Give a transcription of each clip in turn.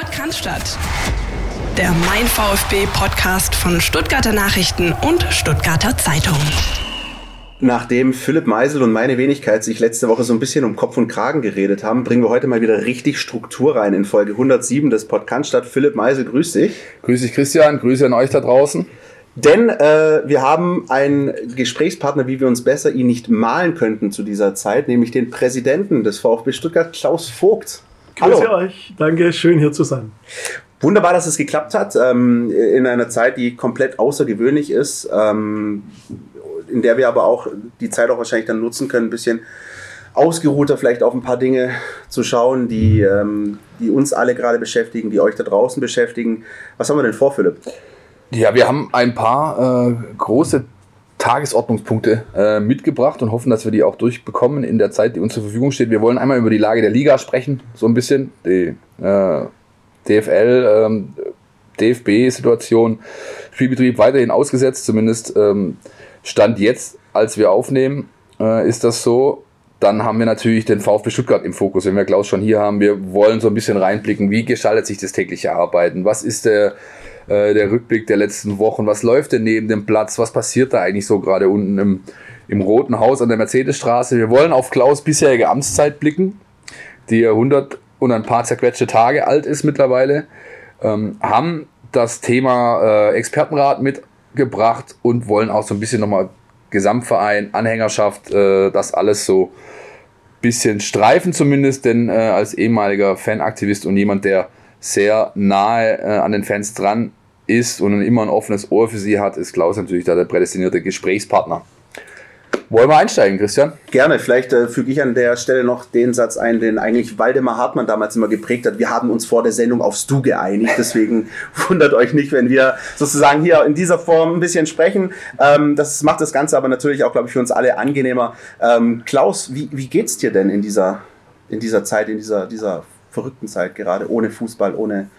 Podcast. Der Mein VfB Podcast von Stuttgarter Nachrichten und Stuttgarter Zeitung. Nachdem Philipp Meisel und meine Wenigkeit sich letzte Woche so ein bisschen um Kopf und Kragen geredet haben, bringen wir heute mal wieder richtig Struktur rein in Folge 107 des Podcasts statt. Philipp Meisel, grüß dich. Grüß dich, Christian. Grüße an euch da draußen. Denn äh, wir haben einen Gesprächspartner, wie wir uns besser ihn nicht malen könnten zu dieser Zeit, nämlich den Präsidenten des VfB Stuttgart, Klaus Vogt. Grüße Hallo. euch. Danke, schön hier zu sein. Wunderbar, dass es geklappt hat, ähm, in einer Zeit, die komplett außergewöhnlich ist. Ähm, in der wir aber auch die Zeit auch wahrscheinlich dann nutzen können, ein bisschen ausgeruhter vielleicht auf ein paar Dinge zu schauen, die, ähm, die uns alle gerade beschäftigen, die euch da draußen beschäftigen. Was haben wir denn vor, Philipp? Ja, wir haben ein paar äh, große Tagesordnungspunkte äh, mitgebracht und hoffen, dass wir die auch durchbekommen in der Zeit, die uns zur Verfügung steht. Wir wollen einmal über die Lage der Liga sprechen, so ein bisschen, die äh, DFL, ähm, DFB-Situation, Spielbetrieb weiterhin ausgesetzt, zumindest ähm, Stand jetzt, als wir aufnehmen, äh, ist das so. Dann haben wir natürlich den VfB Stuttgart im Fokus. Wenn wir Klaus schon hier haben, wir wollen so ein bisschen reinblicken, wie gestaltet sich das tägliche Arbeiten? Was ist der, äh, der Rückblick der letzten Wochen? Was läuft denn neben dem Platz? Was passiert da eigentlich so gerade unten im, im Roten Haus an der Mercedesstraße? Wir wollen auf Klaus bisherige Amtszeit blicken, die 100 und ein paar zerquetschte Tage alt ist mittlerweile. Ähm, haben das Thema äh, Expertenrat mit gebracht und wollen auch so ein bisschen nochmal Gesamtverein, Anhängerschaft, äh, das alles so ein bisschen streifen zumindest, denn äh, als ehemaliger Fanaktivist und jemand, der sehr nahe äh, an den Fans dran ist und immer ein offenes Ohr für sie hat, ist Klaus natürlich da der prädestinierte Gesprächspartner. Wollen wir einsteigen, Christian? Gerne. Vielleicht äh, füge ich an der Stelle noch den Satz ein, den eigentlich Waldemar Hartmann damals immer geprägt hat. Wir haben uns vor der Sendung aufs Du geeinigt. Deswegen wundert euch nicht, wenn wir sozusagen hier in dieser Form ein bisschen sprechen. Ähm, das macht das Ganze aber natürlich auch, glaube ich, für uns alle angenehmer. Ähm, Klaus, wie, wie geht's dir denn in dieser, in dieser Zeit, in dieser, dieser verrückten Zeit gerade, ohne Fußball, ohne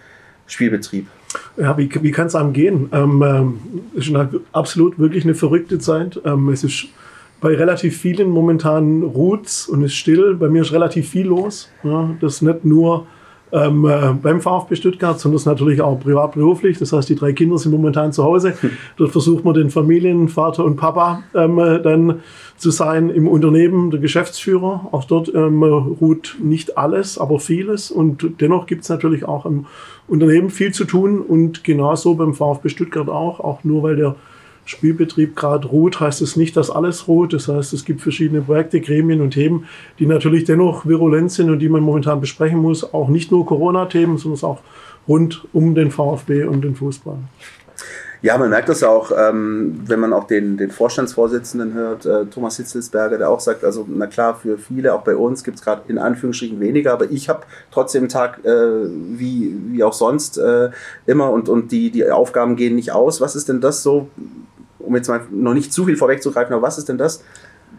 Spielbetrieb? Ja, wie, wie kann es einem gehen? Ähm, ähm, ist absolut wirklich eine verrückte Zeit. Ähm, es ist bei relativ vielen momentan ruht und ist still. Bei mir ist relativ viel los. Ja, das ist nicht nur ähm, äh, beim VfB Stuttgart, sondern das natürlich auch privat-beruflich. Das heißt, die drei Kinder sind momentan zu Hause. Hm. Dort versucht man den Familien, Vater und Papa ähm, äh, dann zu sein im Unternehmen, der Geschäftsführer. Auch dort ähm, ruht nicht alles, aber vieles. Und dennoch gibt es natürlich auch im Unternehmen viel zu tun und genauso beim VfB Stuttgart auch, auch nur weil der Spielbetrieb gerade ruht, heißt es nicht, dass alles ruht. Das heißt, es gibt verschiedene Projekte, Gremien und Themen, die natürlich dennoch virulent sind und die man momentan besprechen muss. Auch nicht nur Corona-Themen, sondern auch rund um den VfB und den Fußball. Ja, man merkt das auch, ähm, wenn man auch den, den Vorstandsvorsitzenden hört, äh, Thomas Hitzelsberger, der auch sagt, also na klar, für viele, auch bei uns gibt es gerade in Anführungsstrichen weniger, aber ich habe trotzdem einen Tag äh, wie, wie auch sonst äh, immer und, und die, die Aufgaben gehen nicht aus. Was ist denn das so, um jetzt mal noch nicht zu viel vorwegzugreifen, aber was ist denn das,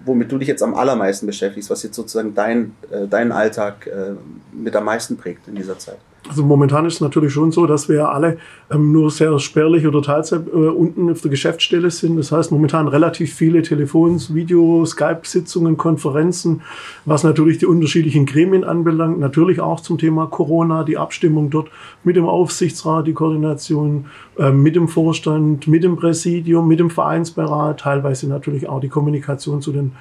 womit du dich jetzt am allermeisten beschäftigst, was jetzt sozusagen dein, äh, deinen Alltag äh, mit am meisten prägt in dieser Zeit? Also momentan ist es natürlich schon so, dass wir alle ähm, nur sehr spärlich oder teilzeit äh, unten auf der Geschäftsstelle sind. Das heißt momentan relativ viele Telefons, Video, Skype-Sitzungen, Konferenzen, was natürlich die unterschiedlichen Gremien anbelangt. Natürlich auch zum Thema Corona, die Abstimmung dort mit dem Aufsichtsrat, die Koordination äh, mit dem Vorstand, mit dem Präsidium, mit dem Vereinsberat, teilweise natürlich auch die Kommunikation zu den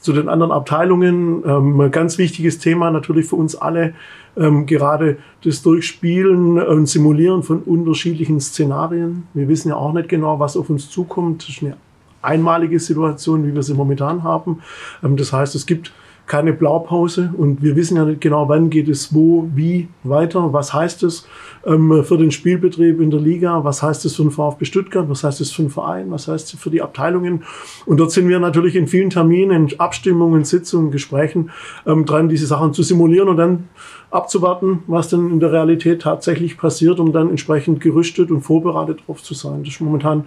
zu den anderen Abteilungen. Ähm, ganz wichtiges Thema natürlich für uns alle, ähm, gerade das Durchspielen und Simulieren von unterschiedlichen Szenarien. Wir wissen ja auch nicht genau, was auf uns zukommt. Das ist eine einmalige Situation, wie wir sie momentan haben. Ähm, das heißt, es gibt keine Blaupause und wir wissen ja nicht genau, wann geht es wo, wie weiter. Was heißt es ähm, für den Spielbetrieb in der Liga? Was heißt es für den VfB Stuttgart? Was heißt es für den Verein? Was heißt es für die Abteilungen? Und dort sind wir natürlich in vielen Terminen, Abstimmungen, Sitzungen, Gesprächen ähm, dran, diese Sachen zu simulieren und dann abzuwarten, was denn in der Realität tatsächlich passiert, um dann entsprechend gerüstet und vorbereitet drauf zu sein. Das ist momentan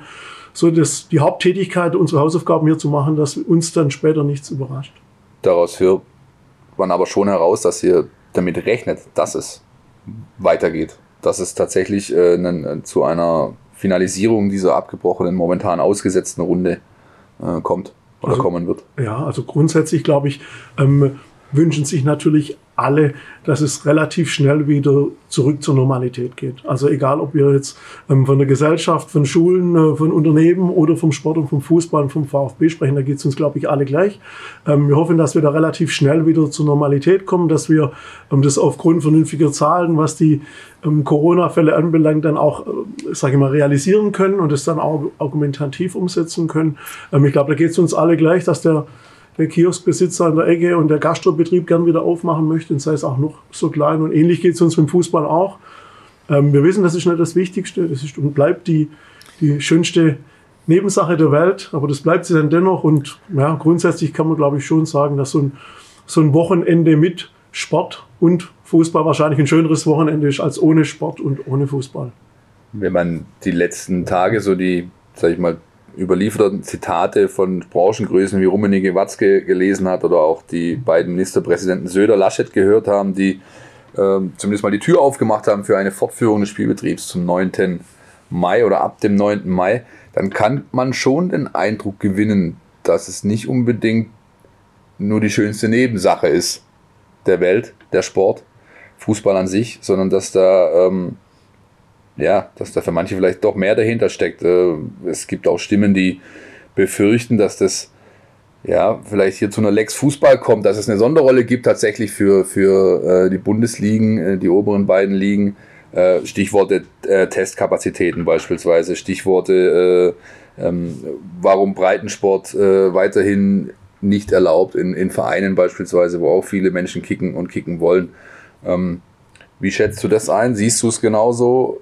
so das, die Haupttätigkeit, unsere Hausaufgaben hier zu machen, dass uns dann später nichts überrascht. Daraus hört man aber schon heraus, dass ihr damit rechnet, dass es weitergeht. Dass es tatsächlich äh, einen, zu einer Finalisierung dieser abgebrochenen, momentan ausgesetzten Runde äh, kommt oder also, kommen wird. Ja, also grundsätzlich glaube ich, ähm, wünschen sich natürlich alle, dass es relativ schnell wieder zurück zur Normalität geht. Also egal, ob wir jetzt ähm, von der Gesellschaft, von Schulen, äh, von Unternehmen oder vom Sport und vom Fußball und vom VfB sprechen, da geht es uns, glaube ich, alle gleich. Ähm, wir hoffen, dass wir da relativ schnell wieder zur Normalität kommen, dass wir ähm, das aufgrund vernünftiger Zahlen, was die ähm, Corona-Fälle anbelangt, dann auch, äh, sage ich mal, realisieren können und es dann auch argumentativ umsetzen können. Ähm, ich glaube, da geht es uns alle gleich, dass der der Kioskbesitzer an der Ecke und der Gastrobetrieb gern wieder aufmachen möchte, und sei es auch noch so klein. Und ähnlich geht es uns dem Fußball auch. Ähm, wir wissen, das ist nicht das Wichtigste, das ist und bleibt die, die schönste Nebensache der Welt, aber das bleibt sie dann dennoch. Und ja, grundsätzlich kann man, glaube ich, schon sagen, dass so ein, so ein Wochenende mit Sport und Fußball wahrscheinlich ein schöneres Wochenende ist als ohne Sport und ohne Fußball. Wenn man die letzten Tage so die, sag ich mal, überlieferten Zitate von Branchengrößen wie Rummenigge Watzke gelesen hat oder auch die beiden Ministerpräsidenten Söder Laschet gehört haben, die äh, zumindest mal die Tür aufgemacht haben für eine Fortführung des Spielbetriebs zum 9. Mai oder ab dem 9. Mai, dann kann man schon den Eindruck gewinnen, dass es nicht unbedingt nur die schönste Nebensache ist der Welt, der Sport, Fußball an sich, sondern dass da ähm, ja, dass da für manche vielleicht doch mehr dahinter steckt. Äh, es gibt auch Stimmen, die befürchten, dass das ja, vielleicht hier zu einer Lex Fußball kommt, dass es eine Sonderrolle gibt tatsächlich für, für äh, die Bundesligen, äh, die oberen beiden Ligen. Stichworte Testkapazitäten beispielsweise, Stichworte, äh, ähm, warum Breitensport weiterhin nicht erlaubt in, in Vereinen beispielsweise, wo auch viele Menschen kicken und kicken wollen. Ähm, wie schätzt du das ein? Siehst du es genauso?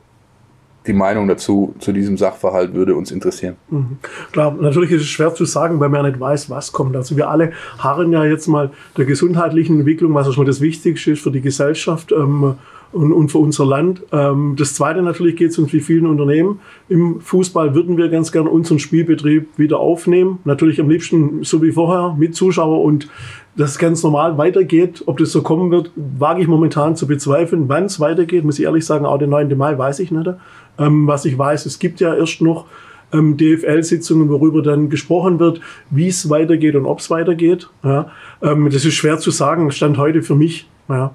Die Meinung dazu, zu diesem Sachverhalt würde uns interessieren. Mhm. Klar, natürlich ist es schwer zu sagen, weil man ja nicht weiß, was kommt. Also wir alle harren ja jetzt mal der gesundheitlichen Entwicklung, was schon mal das Wichtigste ist für die Gesellschaft. Ähm, und, und für unser Land. Ähm, das Zweite natürlich geht es uns wie vielen Unternehmen. Im Fußball würden wir ganz gerne unseren Spielbetrieb wieder aufnehmen. Natürlich am liebsten so wie vorher mit Zuschauer und das ganz normal weitergeht. Ob das so kommen wird, wage ich momentan zu bezweifeln. Wann es weitergeht, muss ich ehrlich sagen, auch den 9. Mai weiß ich nicht. Ähm, was ich weiß, es gibt ja erst noch ähm, DFL-Sitzungen, worüber dann gesprochen wird, wie es weitergeht und ob es weitergeht. Ja, ähm, das ist schwer zu sagen, stand heute für mich. Ja.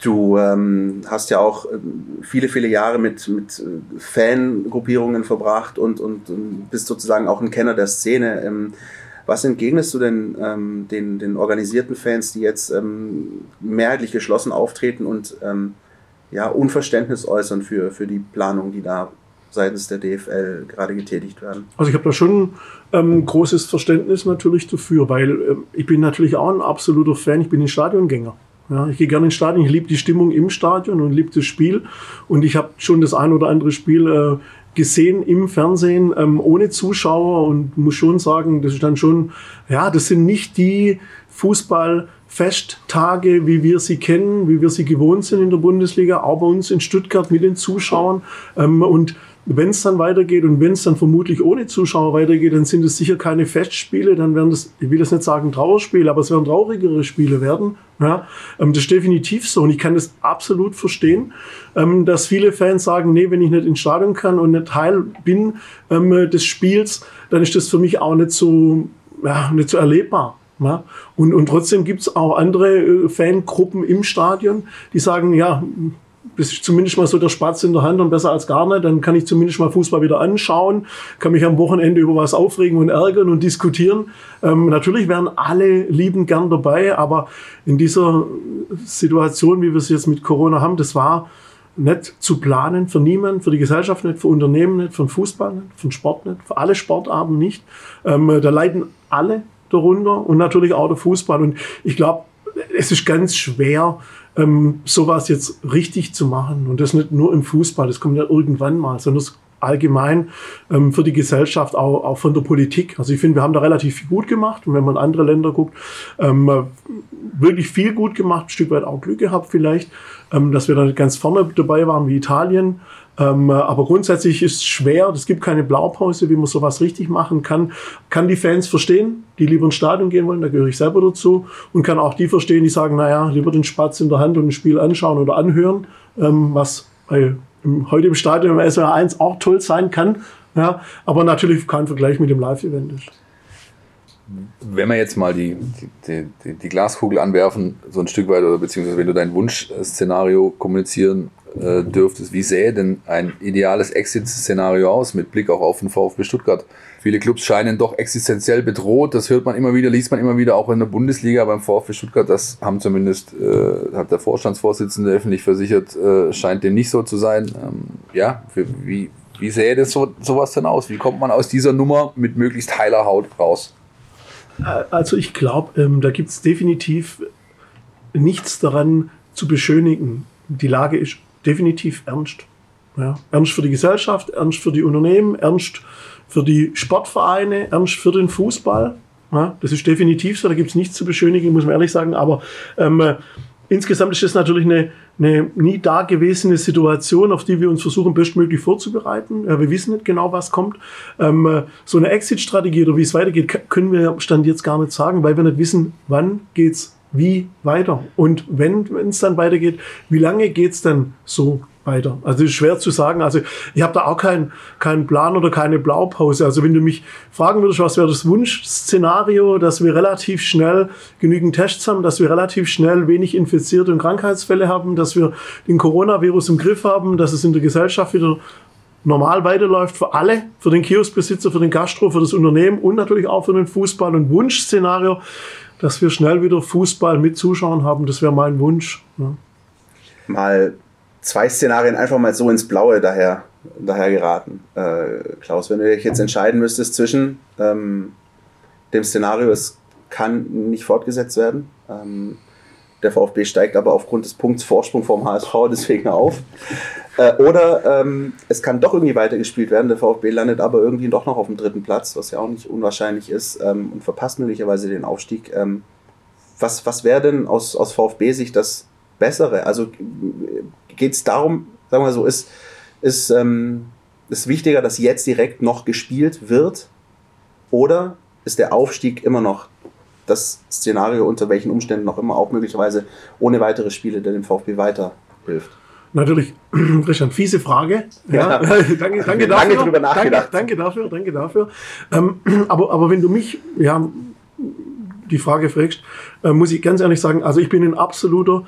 Du ähm, hast ja auch ähm, viele, viele Jahre mit, mit äh, Fangruppierungen verbracht und, und, bist sozusagen auch ein Kenner der Szene. Ähm, was entgegnest du denn ähm, den, den organisierten Fans, die jetzt ähm, mehrheitlich geschlossen auftreten und ähm, ja, Unverständnis äußern für, für die Planungen, die da seitens der DFL gerade getätigt werden. Also ich habe da schon ähm, großes Verständnis natürlich dafür, weil ähm, ich bin natürlich auch ein absoluter Fan, ich bin ein Stadiongänger. Ja, ich gehe gerne ins Stadion, ich liebe die Stimmung im Stadion und liebe das Spiel. Und ich habe schon das ein oder andere Spiel äh, gesehen im Fernsehen ähm, ohne Zuschauer und muss schon sagen, das ist dann schon, ja, das sind nicht die Fußball- Festtage, wie wir sie kennen, wie wir sie gewohnt sind in der Bundesliga, auch bei uns in Stuttgart mit den Zuschauern. Ähm, und wenn es dann weitergeht und wenn es dann vermutlich ohne Zuschauer weitergeht, dann sind es sicher keine Festspiele, dann werden das, ich will das nicht sagen Trauerspiele, aber es werden traurigere Spiele werden. Ja, ähm, das ist definitiv so und ich kann das absolut verstehen, ähm, dass viele Fans sagen, nee, wenn ich nicht ins Stadion kann und nicht Teil bin des Spiels, dann ist das für mich auch nicht so, ja, nicht so erlebbar. Ja? Und, und trotzdem gibt es auch andere äh, Fangruppen im Stadion, die sagen, ja, das ist zumindest mal so der Spatz in der Hand und besser als gar nicht. Dann kann ich zumindest mal Fußball wieder anschauen, kann mich am Wochenende über was aufregen und ärgern und diskutieren. Ähm, natürlich wären alle lieben gern dabei, aber in dieser Situation, wie wir es jetzt mit Corona haben, das war nicht zu planen für niemanden, für die Gesellschaft nicht, für Unternehmen nicht, für Fußball nicht, für Sport nicht, für alle Sportarten nicht. Ähm, da leiden alle darunter und natürlich auch der Fußball. Und ich glaube, es ist ganz schwer, ähm, sowas jetzt richtig zu machen. Und das nicht nur im Fußball, das kommt ja irgendwann mal, sondern das allgemein ähm, für die Gesellschaft, auch, auch von der Politik. Also ich finde, wir haben da relativ viel gut gemacht. Und wenn man andere Länder guckt, ähm, wirklich viel gut gemacht, ein Stück weit auch Glück gehabt vielleicht, ähm, dass wir da ganz vorne dabei waren wie Italien. Ähm, aber grundsätzlich ist es schwer, es gibt keine Blaupause, wie man sowas richtig machen kann. Kann die Fans verstehen, die lieber ins Stadion gehen wollen, da gehöre ich selber dazu. Und kann auch die verstehen, die sagen, naja, lieber den Spatz in der Hand und ein Spiel anschauen oder anhören, ähm, was bei, im, heute im Stadion im SWR 1 auch toll sein kann. Ja, aber natürlich kein Vergleich mit dem Live-Event ist. wenn wir jetzt mal die, die, die, die, Glaskugel anwerfen, so ein Stück weit, oder beziehungsweise wenn du dein Wunschszenario kommunizieren äh, dürftest, wie sähe denn ein ideales Exit-Szenario aus mit Blick auch auf den VfB Stuttgart? Viele Clubs scheinen doch existenziell bedroht. Das hört man immer wieder, liest man immer wieder, auch in der Bundesliga beim VfB Stuttgart. Das haben zumindest, äh, hat der Vorstandsvorsitzende öffentlich versichert, äh, scheint dem nicht so zu sein. Ähm, ja, für, wie, wie sähe das so, sowas denn aus? Wie kommt man aus dieser Nummer mit möglichst heiler Haut raus? Äh, also ich glaube, ähm, da gibt es definitiv nichts daran zu beschönigen. Die Lage ist definitiv ernst. Ja, ernst für die Gesellschaft, ernst für die Unternehmen, ernst für die Sportvereine, ernst für den Fußball. Ja, das ist definitiv so, da gibt es nichts zu beschönigen, muss man ehrlich sagen. Aber ähm, äh, insgesamt ist das natürlich eine, eine nie dagewesene Situation, auf die wir uns versuchen, bestmöglich vorzubereiten. Ja, wir wissen nicht genau, was kommt. Ähm, äh, so eine Exit-Strategie oder wie es weitergeht, können wir Stand jetzt gar nicht sagen, weil wir nicht wissen, wann geht's wie weiter. Und wenn es dann weitergeht, wie lange geht's dann so weiter. Also ist schwer zu sagen. Also ich habe da auch keinen keinen Plan oder keine Blaupause. Also wenn du mich fragen würdest, was wäre das Wunschszenario, dass wir relativ schnell genügend Tests haben, dass wir relativ schnell wenig Infizierte und Krankheitsfälle haben, dass wir den Coronavirus im Griff haben, dass es in der Gesellschaft wieder normal weiterläuft für alle, für den Kioskbesitzer, für den Gastro, für das Unternehmen und natürlich auch für den Fußball. Und Wunschszenario, dass wir schnell wieder Fußball mit Zuschauern haben, das wäre mein Wunsch. Ja. Mal zwei Szenarien einfach mal so ins Blaue daher, daher geraten. Äh, Klaus, wenn du dich jetzt entscheiden müsstest zwischen ähm, dem Szenario, es kann nicht fortgesetzt werden. Ähm, der VfB steigt aber aufgrund des Punkts Vorsprung vom HSV deswegen auf. Äh, oder ähm, es kann doch irgendwie weitergespielt werden. Der VfB landet aber irgendwie doch noch auf dem dritten Platz, was ja auch nicht unwahrscheinlich ist, ähm, und verpasst möglicherweise den Aufstieg. Ähm, was was wäre denn aus, aus VfB-Sicht das Bessere? Also geht es darum, sagen wir so, ist, ist, ähm, ist wichtiger, dass jetzt direkt noch gespielt wird? Oder ist der Aufstieg immer noch das Szenario, unter welchen Umständen noch immer auch möglicherweise ohne weitere Spiele, der dem VfB weiterhilft? Natürlich, Christian, fiese Frage. Ja, ja. danke, danke dafür. Lange drüber nachgedacht. Danke, danke dafür, danke dafür. Ähm, aber, aber wenn du mich ja, die Frage fragst, äh, muss ich ganz ehrlich sagen, also ich bin ein absoluter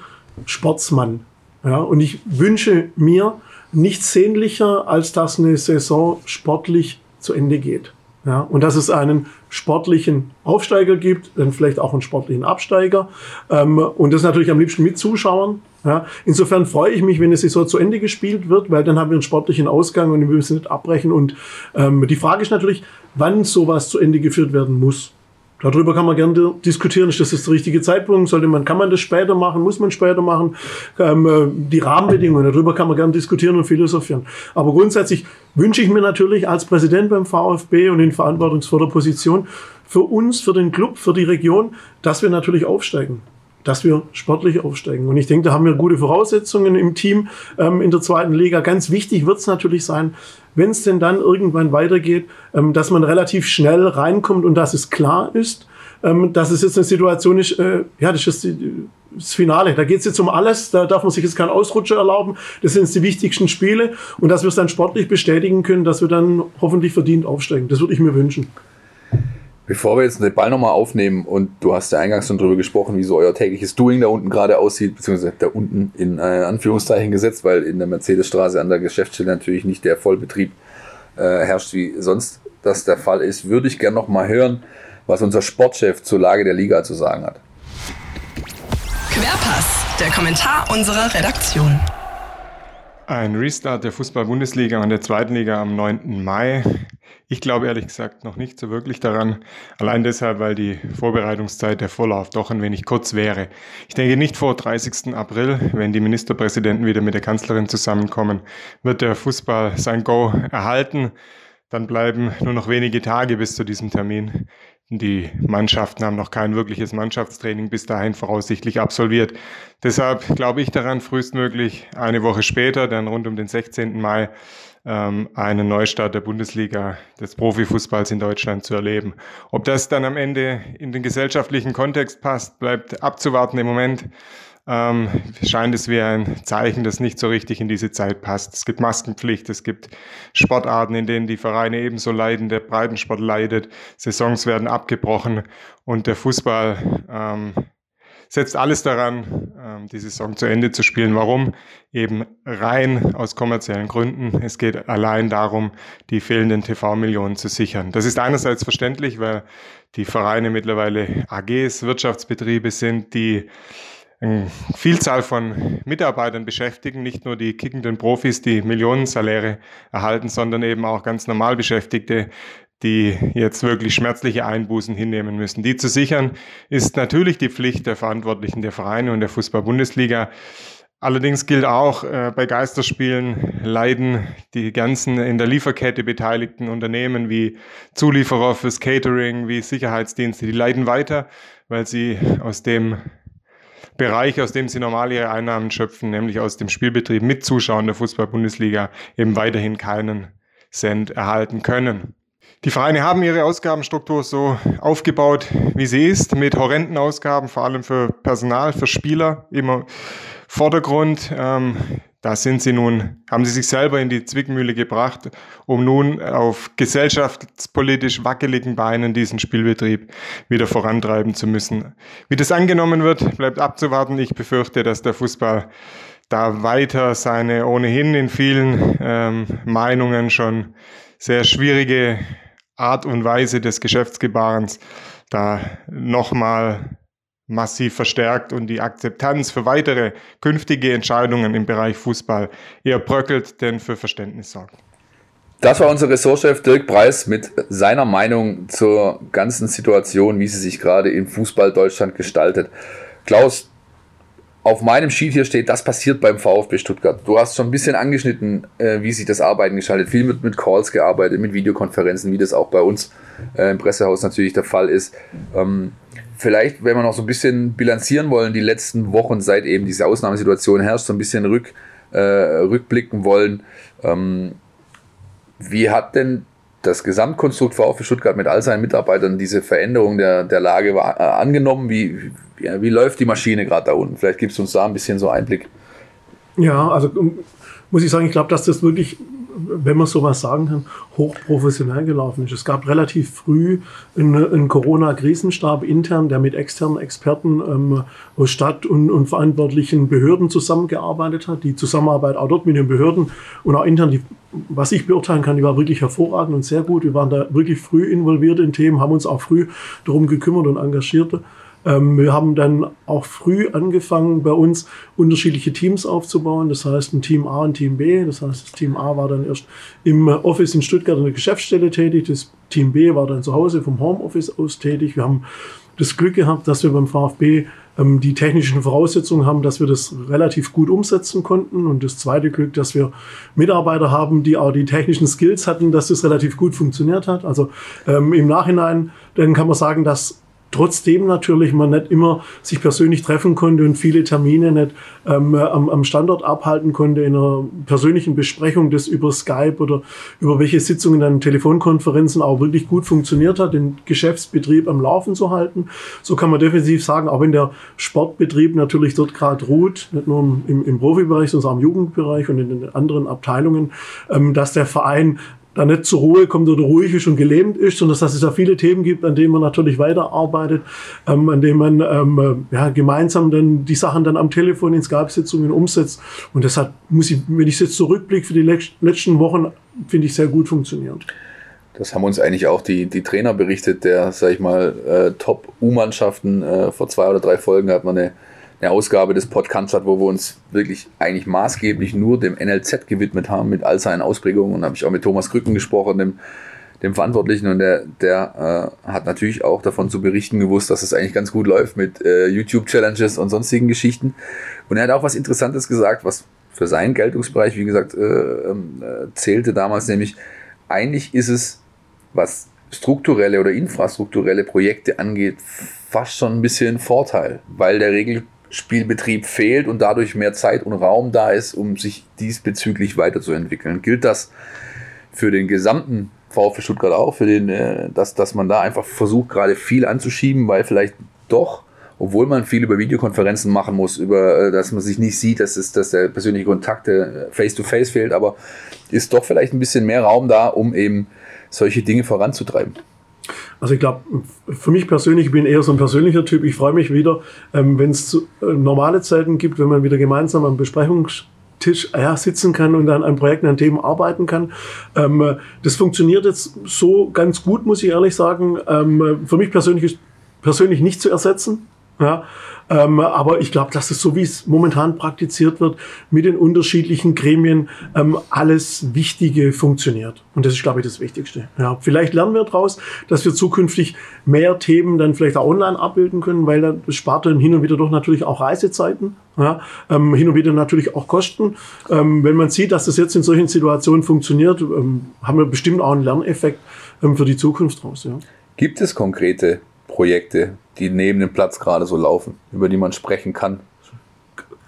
Sportsmann. Ja, und ich wünsche mir nichts sehnlicher, als dass eine Saison sportlich zu Ende geht. Ja, und dass es einen sportlichen Aufsteiger gibt, dann vielleicht auch einen sportlichen Absteiger. Ähm, und das natürlich am liebsten mit Zuschauern. Ja, insofern freue ich mich, wenn eine Saison zu Ende gespielt wird, weil dann haben wir einen sportlichen Ausgang und wir müssen nicht abbrechen. Und ähm, die Frage ist natürlich, wann sowas zu Ende geführt werden muss. Darüber kann man gerne diskutieren. Ist das der richtige Zeitpunkt? Sollte man, kann man das später machen? Muss man später machen? Ähm, äh, die Rahmenbedingungen, darüber kann man gerne diskutieren und philosophieren. Aber grundsätzlich wünsche ich mir natürlich als Präsident beim VfB und in verantwortungsvoller Position für uns, für den Club, für die Region, dass wir natürlich aufsteigen dass wir sportlich aufsteigen. Und ich denke, da haben wir gute Voraussetzungen im Team ähm, in der zweiten Liga. Ganz wichtig wird es natürlich sein, wenn es denn dann irgendwann weitergeht, ähm, dass man relativ schnell reinkommt und dass es klar ist, ähm, dass es jetzt eine Situation ist, äh, ja, das ist die, das Finale. Da geht es jetzt um alles. Da darf man sich jetzt keinen Ausrutscher erlauben. Das sind jetzt die wichtigsten Spiele. Und dass wir es dann sportlich bestätigen können, dass wir dann hoffentlich verdient aufsteigen. Das würde ich mir wünschen. Bevor wir jetzt den Ball nochmal aufnehmen und du hast ja eingangs schon drüber gesprochen, wie so euer tägliches Doing da unten gerade aussieht, beziehungsweise da unten in äh, Anführungszeichen gesetzt, weil in der Mercedesstraße an der Geschäftsstelle natürlich nicht der Vollbetrieb äh, herrscht, wie sonst das der Fall ist, würde ich gerne nochmal hören, was unser Sportchef zur Lage der Liga zu sagen hat. Querpass, der Kommentar unserer Redaktion. Ein Restart der Fußball-Bundesliga und der zweiten Liga am 9. Mai. Ich glaube ehrlich gesagt noch nicht so wirklich daran. Allein deshalb, weil die Vorbereitungszeit der Vorlauf doch ein wenig kurz wäre. Ich denke nicht vor 30. April, wenn die Ministerpräsidenten wieder mit der Kanzlerin zusammenkommen, wird der Fußball sein Go erhalten. Dann bleiben nur noch wenige Tage bis zu diesem Termin. Die Mannschaften haben noch kein wirkliches Mannschaftstraining bis dahin voraussichtlich absolviert. Deshalb glaube ich daran, frühestmöglich eine Woche später, dann rund um den 16. Mai, einen Neustart der Bundesliga des Profifußballs in Deutschland zu erleben. Ob das dann am Ende in den gesellschaftlichen Kontext passt, bleibt abzuwarten im Moment. ähm, scheint es wie ein Zeichen, das nicht so richtig in diese Zeit passt. Es gibt Maskenpflicht, es gibt Sportarten, in denen die Vereine ebenso leiden, der Breitensport leidet, Saisons werden abgebrochen und der Fußball ähm, setzt alles daran, ähm, die Saison zu Ende zu spielen. Warum? Eben rein aus kommerziellen Gründen. Es geht allein darum, die fehlenden TV-Millionen zu sichern. Das ist einerseits verständlich, weil die Vereine mittlerweile AGs, Wirtschaftsbetriebe sind, die eine Vielzahl von Mitarbeitern beschäftigen, nicht nur die kickenden Profis, die Millionensaläre erhalten, sondern eben auch ganz normal Beschäftigte, die jetzt wirklich schmerzliche Einbußen hinnehmen müssen. Die zu sichern ist natürlich die Pflicht der Verantwortlichen der Vereine und der Fußball-Bundesliga. Allerdings gilt auch, äh, bei Geisterspielen leiden die ganzen in der Lieferkette beteiligten Unternehmen wie Zulieferer fürs Catering, wie Sicherheitsdienste, die leiden weiter, weil sie aus dem Bereich, aus dem sie normal ihre Einnahmen schöpfen, nämlich aus dem Spielbetrieb mit Zuschauern der Fußball-Bundesliga, eben weiterhin keinen Cent erhalten können. Die Vereine haben ihre Ausgabenstruktur so aufgebaut, wie sie ist, mit horrenden Ausgaben, vor allem für Personal, für Spieler, immer Vordergrund. Ähm, da sind sie nun, haben sie sich selber in die Zwickmühle gebracht, um nun auf gesellschaftspolitisch wackeligen Beinen diesen Spielbetrieb wieder vorantreiben zu müssen. Wie das angenommen wird, bleibt abzuwarten. Ich befürchte, dass der Fußball da weiter seine ohnehin in vielen ähm, Meinungen schon sehr schwierige Art und Weise des Geschäftsgebarens da nochmal massiv verstärkt und die Akzeptanz für weitere künftige Entscheidungen im Bereich Fußball eher bröckelt, denn für Verständnis sorgt. Das war unser Ressortchef Dirk Preis mit seiner Meinung zur ganzen Situation, wie sie sich gerade im Fußball Deutschland gestaltet. Klaus, auf meinem Sheet hier steht, das passiert beim VfB Stuttgart. Du hast schon ein bisschen angeschnitten, äh, wie sich das Arbeiten gestaltet. Viel mit, mit Calls gearbeitet, mit Videokonferenzen, wie das auch bei uns äh, im Pressehaus natürlich der Fall ist. Ähm, vielleicht, wenn wir noch so ein bisschen bilanzieren wollen, die letzten Wochen, seit eben diese Ausnahmesituation herrscht, so ein bisschen rück, äh, rückblicken wollen. Ähm, wie hat denn das Gesamtkonstrukt VfB Stuttgart mit all seinen Mitarbeitern diese Veränderung der, der Lage war, äh, angenommen? Wie, wie, wie läuft die Maschine gerade da unten? Vielleicht gibst du uns da ein bisschen so Einblick. Ja, also muss ich sagen, ich glaube, dass das wirklich wenn man sowas sagen kann, hochprofessionell gelaufen ist. Es gab relativ früh einen, einen Corona-Krisenstab intern, der mit externen Experten ähm, aus Stadt und, und verantwortlichen Behörden zusammengearbeitet hat. Die Zusammenarbeit auch dort mit den Behörden und auch intern, die, was ich beurteilen kann, die war wirklich hervorragend und sehr gut. Wir waren da wirklich früh involviert in Themen, haben uns auch früh darum gekümmert und engagiert. Ähm, wir haben dann auch früh angefangen, bei uns unterschiedliche Teams aufzubauen. Das heißt, ein Team A und Team B. Das heißt, das Team A war dann erst im Office in Stuttgart in der Geschäftsstelle tätig. Das Team B war dann zu Hause vom Homeoffice aus tätig. Wir haben das Glück gehabt, dass wir beim VfB ähm, die technischen Voraussetzungen haben, dass wir das relativ gut umsetzen konnten. Und das zweite Glück, dass wir Mitarbeiter haben, die auch die technischen Skills hatten, dass das relativ gut funktioniert hat. Also ähm, im Nachhinein, dann kann man sagen, dass trotzdem natürlich man nicht immer sich persönlich treffen konnte und viele Termine nicht ähm, am, am Standort abhalten konnte in einer persönlichen Besprechung, das über Skype oder über welche Sitzungen dann Telefonkonferenzen auch wirklich gut funktioniert hat, den Geschäftsbetrieb am Laufen zu halten. So kann man definitiv sagen, auch wenn der Sportbetrieb natürlich dort gerade ruht, nicht nur im, im Profibereich, sondern auch im Jugendbereich und in den anderen Abteilungen, ähm, dass der Verein da nicht zur Ruhe kommt oder ruhig ist und gelähmt ist, sondern dass es da viele Themen gibt, an denen man natürlich weiterarbeitet, ähm, an denen man ähm, ja, gemeinsam dann die Sachen dann am Telefon in Skype-Sitzungen umsetzt. Und das hat, muss ich, wenn ich jetzt zurückblicke für die letzten Wochen, finde ich sehr gut funktioniert. Das haben uns eigentlich auch die, die Trainer berichtet, der, sag ich mal, äh, Top-U-Mannschaften äh, vor zwei oder drei Folgen hat man eine eine Ausgabe des Podcasts hat, wo wir uns wirklich eigentlich maßgeblich nur dem NLZ gewidmet haben mit all seinen Ausprägungen. Und da habe ich auch mit Thomas Krücken gesprochen, dem, dem Verantwortlichen, und der, der äh, hat natürlich auch davon zu berichten gewusst, dass es eigentlich ganz gut läuft mit äh, YouTube-Challenges und sonstigen Geschichten. Und er hat auch was Interessantes gesagt, was für seinen Geltungsbereich, wie gesagt, äh, ähm, äh, zählte damals, nämlich eigentlich ist es, was strukturelle oder infrastrukturelle Projekte angeht, fast schon ein bisschen Vorteil, weil der Regel Spielbetrieb fehlt und dadurch mehr Zeit und Raum da ist, um sich diesbezüglich weiterzuentwickeln. Gilt das für den gesamten VfB Stuttgart auch, für den, äh, dass, dass man da einfach versucht, gerade viel anzuschieben, weil vielleicht doch obwohl man viel über Videokonferenzen machen muss, über äh, dass man sich nicht sieht, dass, es, dass der persönliche Kontakte face-to-face fehlt, aber ist doch vielleicht ein bisschen mehr Raum da, um eben solche Dinge voranzutreiben. Also ich glaube, für mich persönlich, ich bin eher so ein persönlicher Typ. Ich freue mich wieder, ähm, wenn es äh, normale Zeiten gibt, wenn man wieder gemeinsam am Besprechungstisch ja, sitzen kann und dann an Projekten, an Themen arbeiten kann. Ähm, das funktioniert jetzt so ganz gut, muss ich ehrlich sagen. Ähm, für mich persönlich ist persönlich nicht zu ersetzen. Ja, ähm, aber ich glaube, dass es so wie es momentan praktiziert wird, mit den unterschiedlichen Gremien ähm, alles Wichtige funktioniert. Und das ist, glaube ich, das Wichtigste. Ja, vielleicht lernen wir daraus, dass wir zukünftig mehr Themen dann vielleicht auch online abbilden können, weil dann spart dann hin und wieder doch natürlich auch Reisezeiten, ja, ähm, hin und wieder natürlich auch Kosten. Ähm, wenn man sieht, dass das jetzt in solchen Situationen funktioniert, ähm, haben wir bestimmt auch einen Lerneffekt ähm, für die Zukunft raus. Ja. Gibt es konkrete Projekte, die neben dem Platz gerade so laufen, über die man sprechen kann?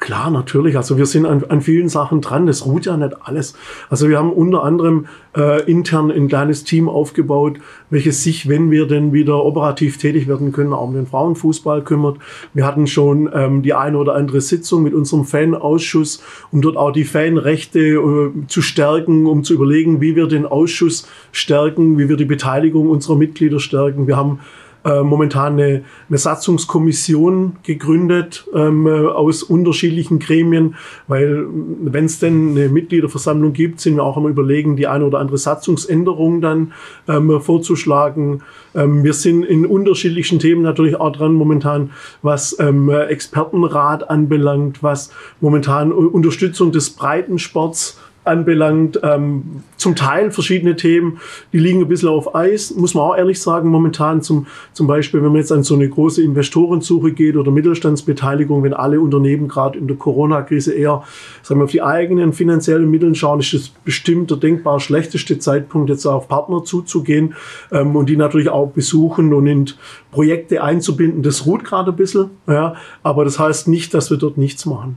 Klar, natürlich. Also wir sind an, an vielen Sachen dran. Das ruht ja nicht alles. Also wir haben unter anderem äh, intern ein kleines Team aufgebaut, welches sich, wenn wir denn wieder operativ tätig werden können, auch um den Frauenfußball kümmert. Wir hatten schon ähm, die eine oder andere Sitzung mit unserem Fanausschuss, um dort auch die Fanrechte äh, zu stärken, um zu überlegen, wie wir den Ausschuss stärken, wie wir die Beteiligung unserer Mitglieder stärken. Wir haben äh, momentan eine, eine Satzungskommission gegründet ähm, äh, aus unterschiedlichen Gremien, weil wenn es denn eine Mitgliederversammlung gibt, sind wir auch immer überlegen, die eine oder andere Satzungsänderung dann ähm, vorzuschlagen. Ähm, wir sind in unterschiedlichen Themen natürlich auch dran momentan, was ähm, Expertenrat anbelangt, was momentan Unterstützung des Breitensports anbelangt. Ähm, zum Teil verschiedene Themen, die liegen ein bisschen auf Eis, muss man auch ehrlich sagen, momentan zum, zum Beispiel, wenn man jetzt an so eine große Investorensuche geht oder Mittelstandsbeteiligung, wenn alle Unternehmen gerade in der Corona-Krise eher sagen wir, auf die eigenen finanziellen Mittel schauen, ist das bestimmt der denkbar schlechteste Zeitpunkt, jetzt auf Partner zuzugehen ähm, und die natürlich auch besuchen und in Projekte einzubinden. Das ruht gerade ein bisschen, ja, aber das heißt nicht, dass wir dort nichts machen.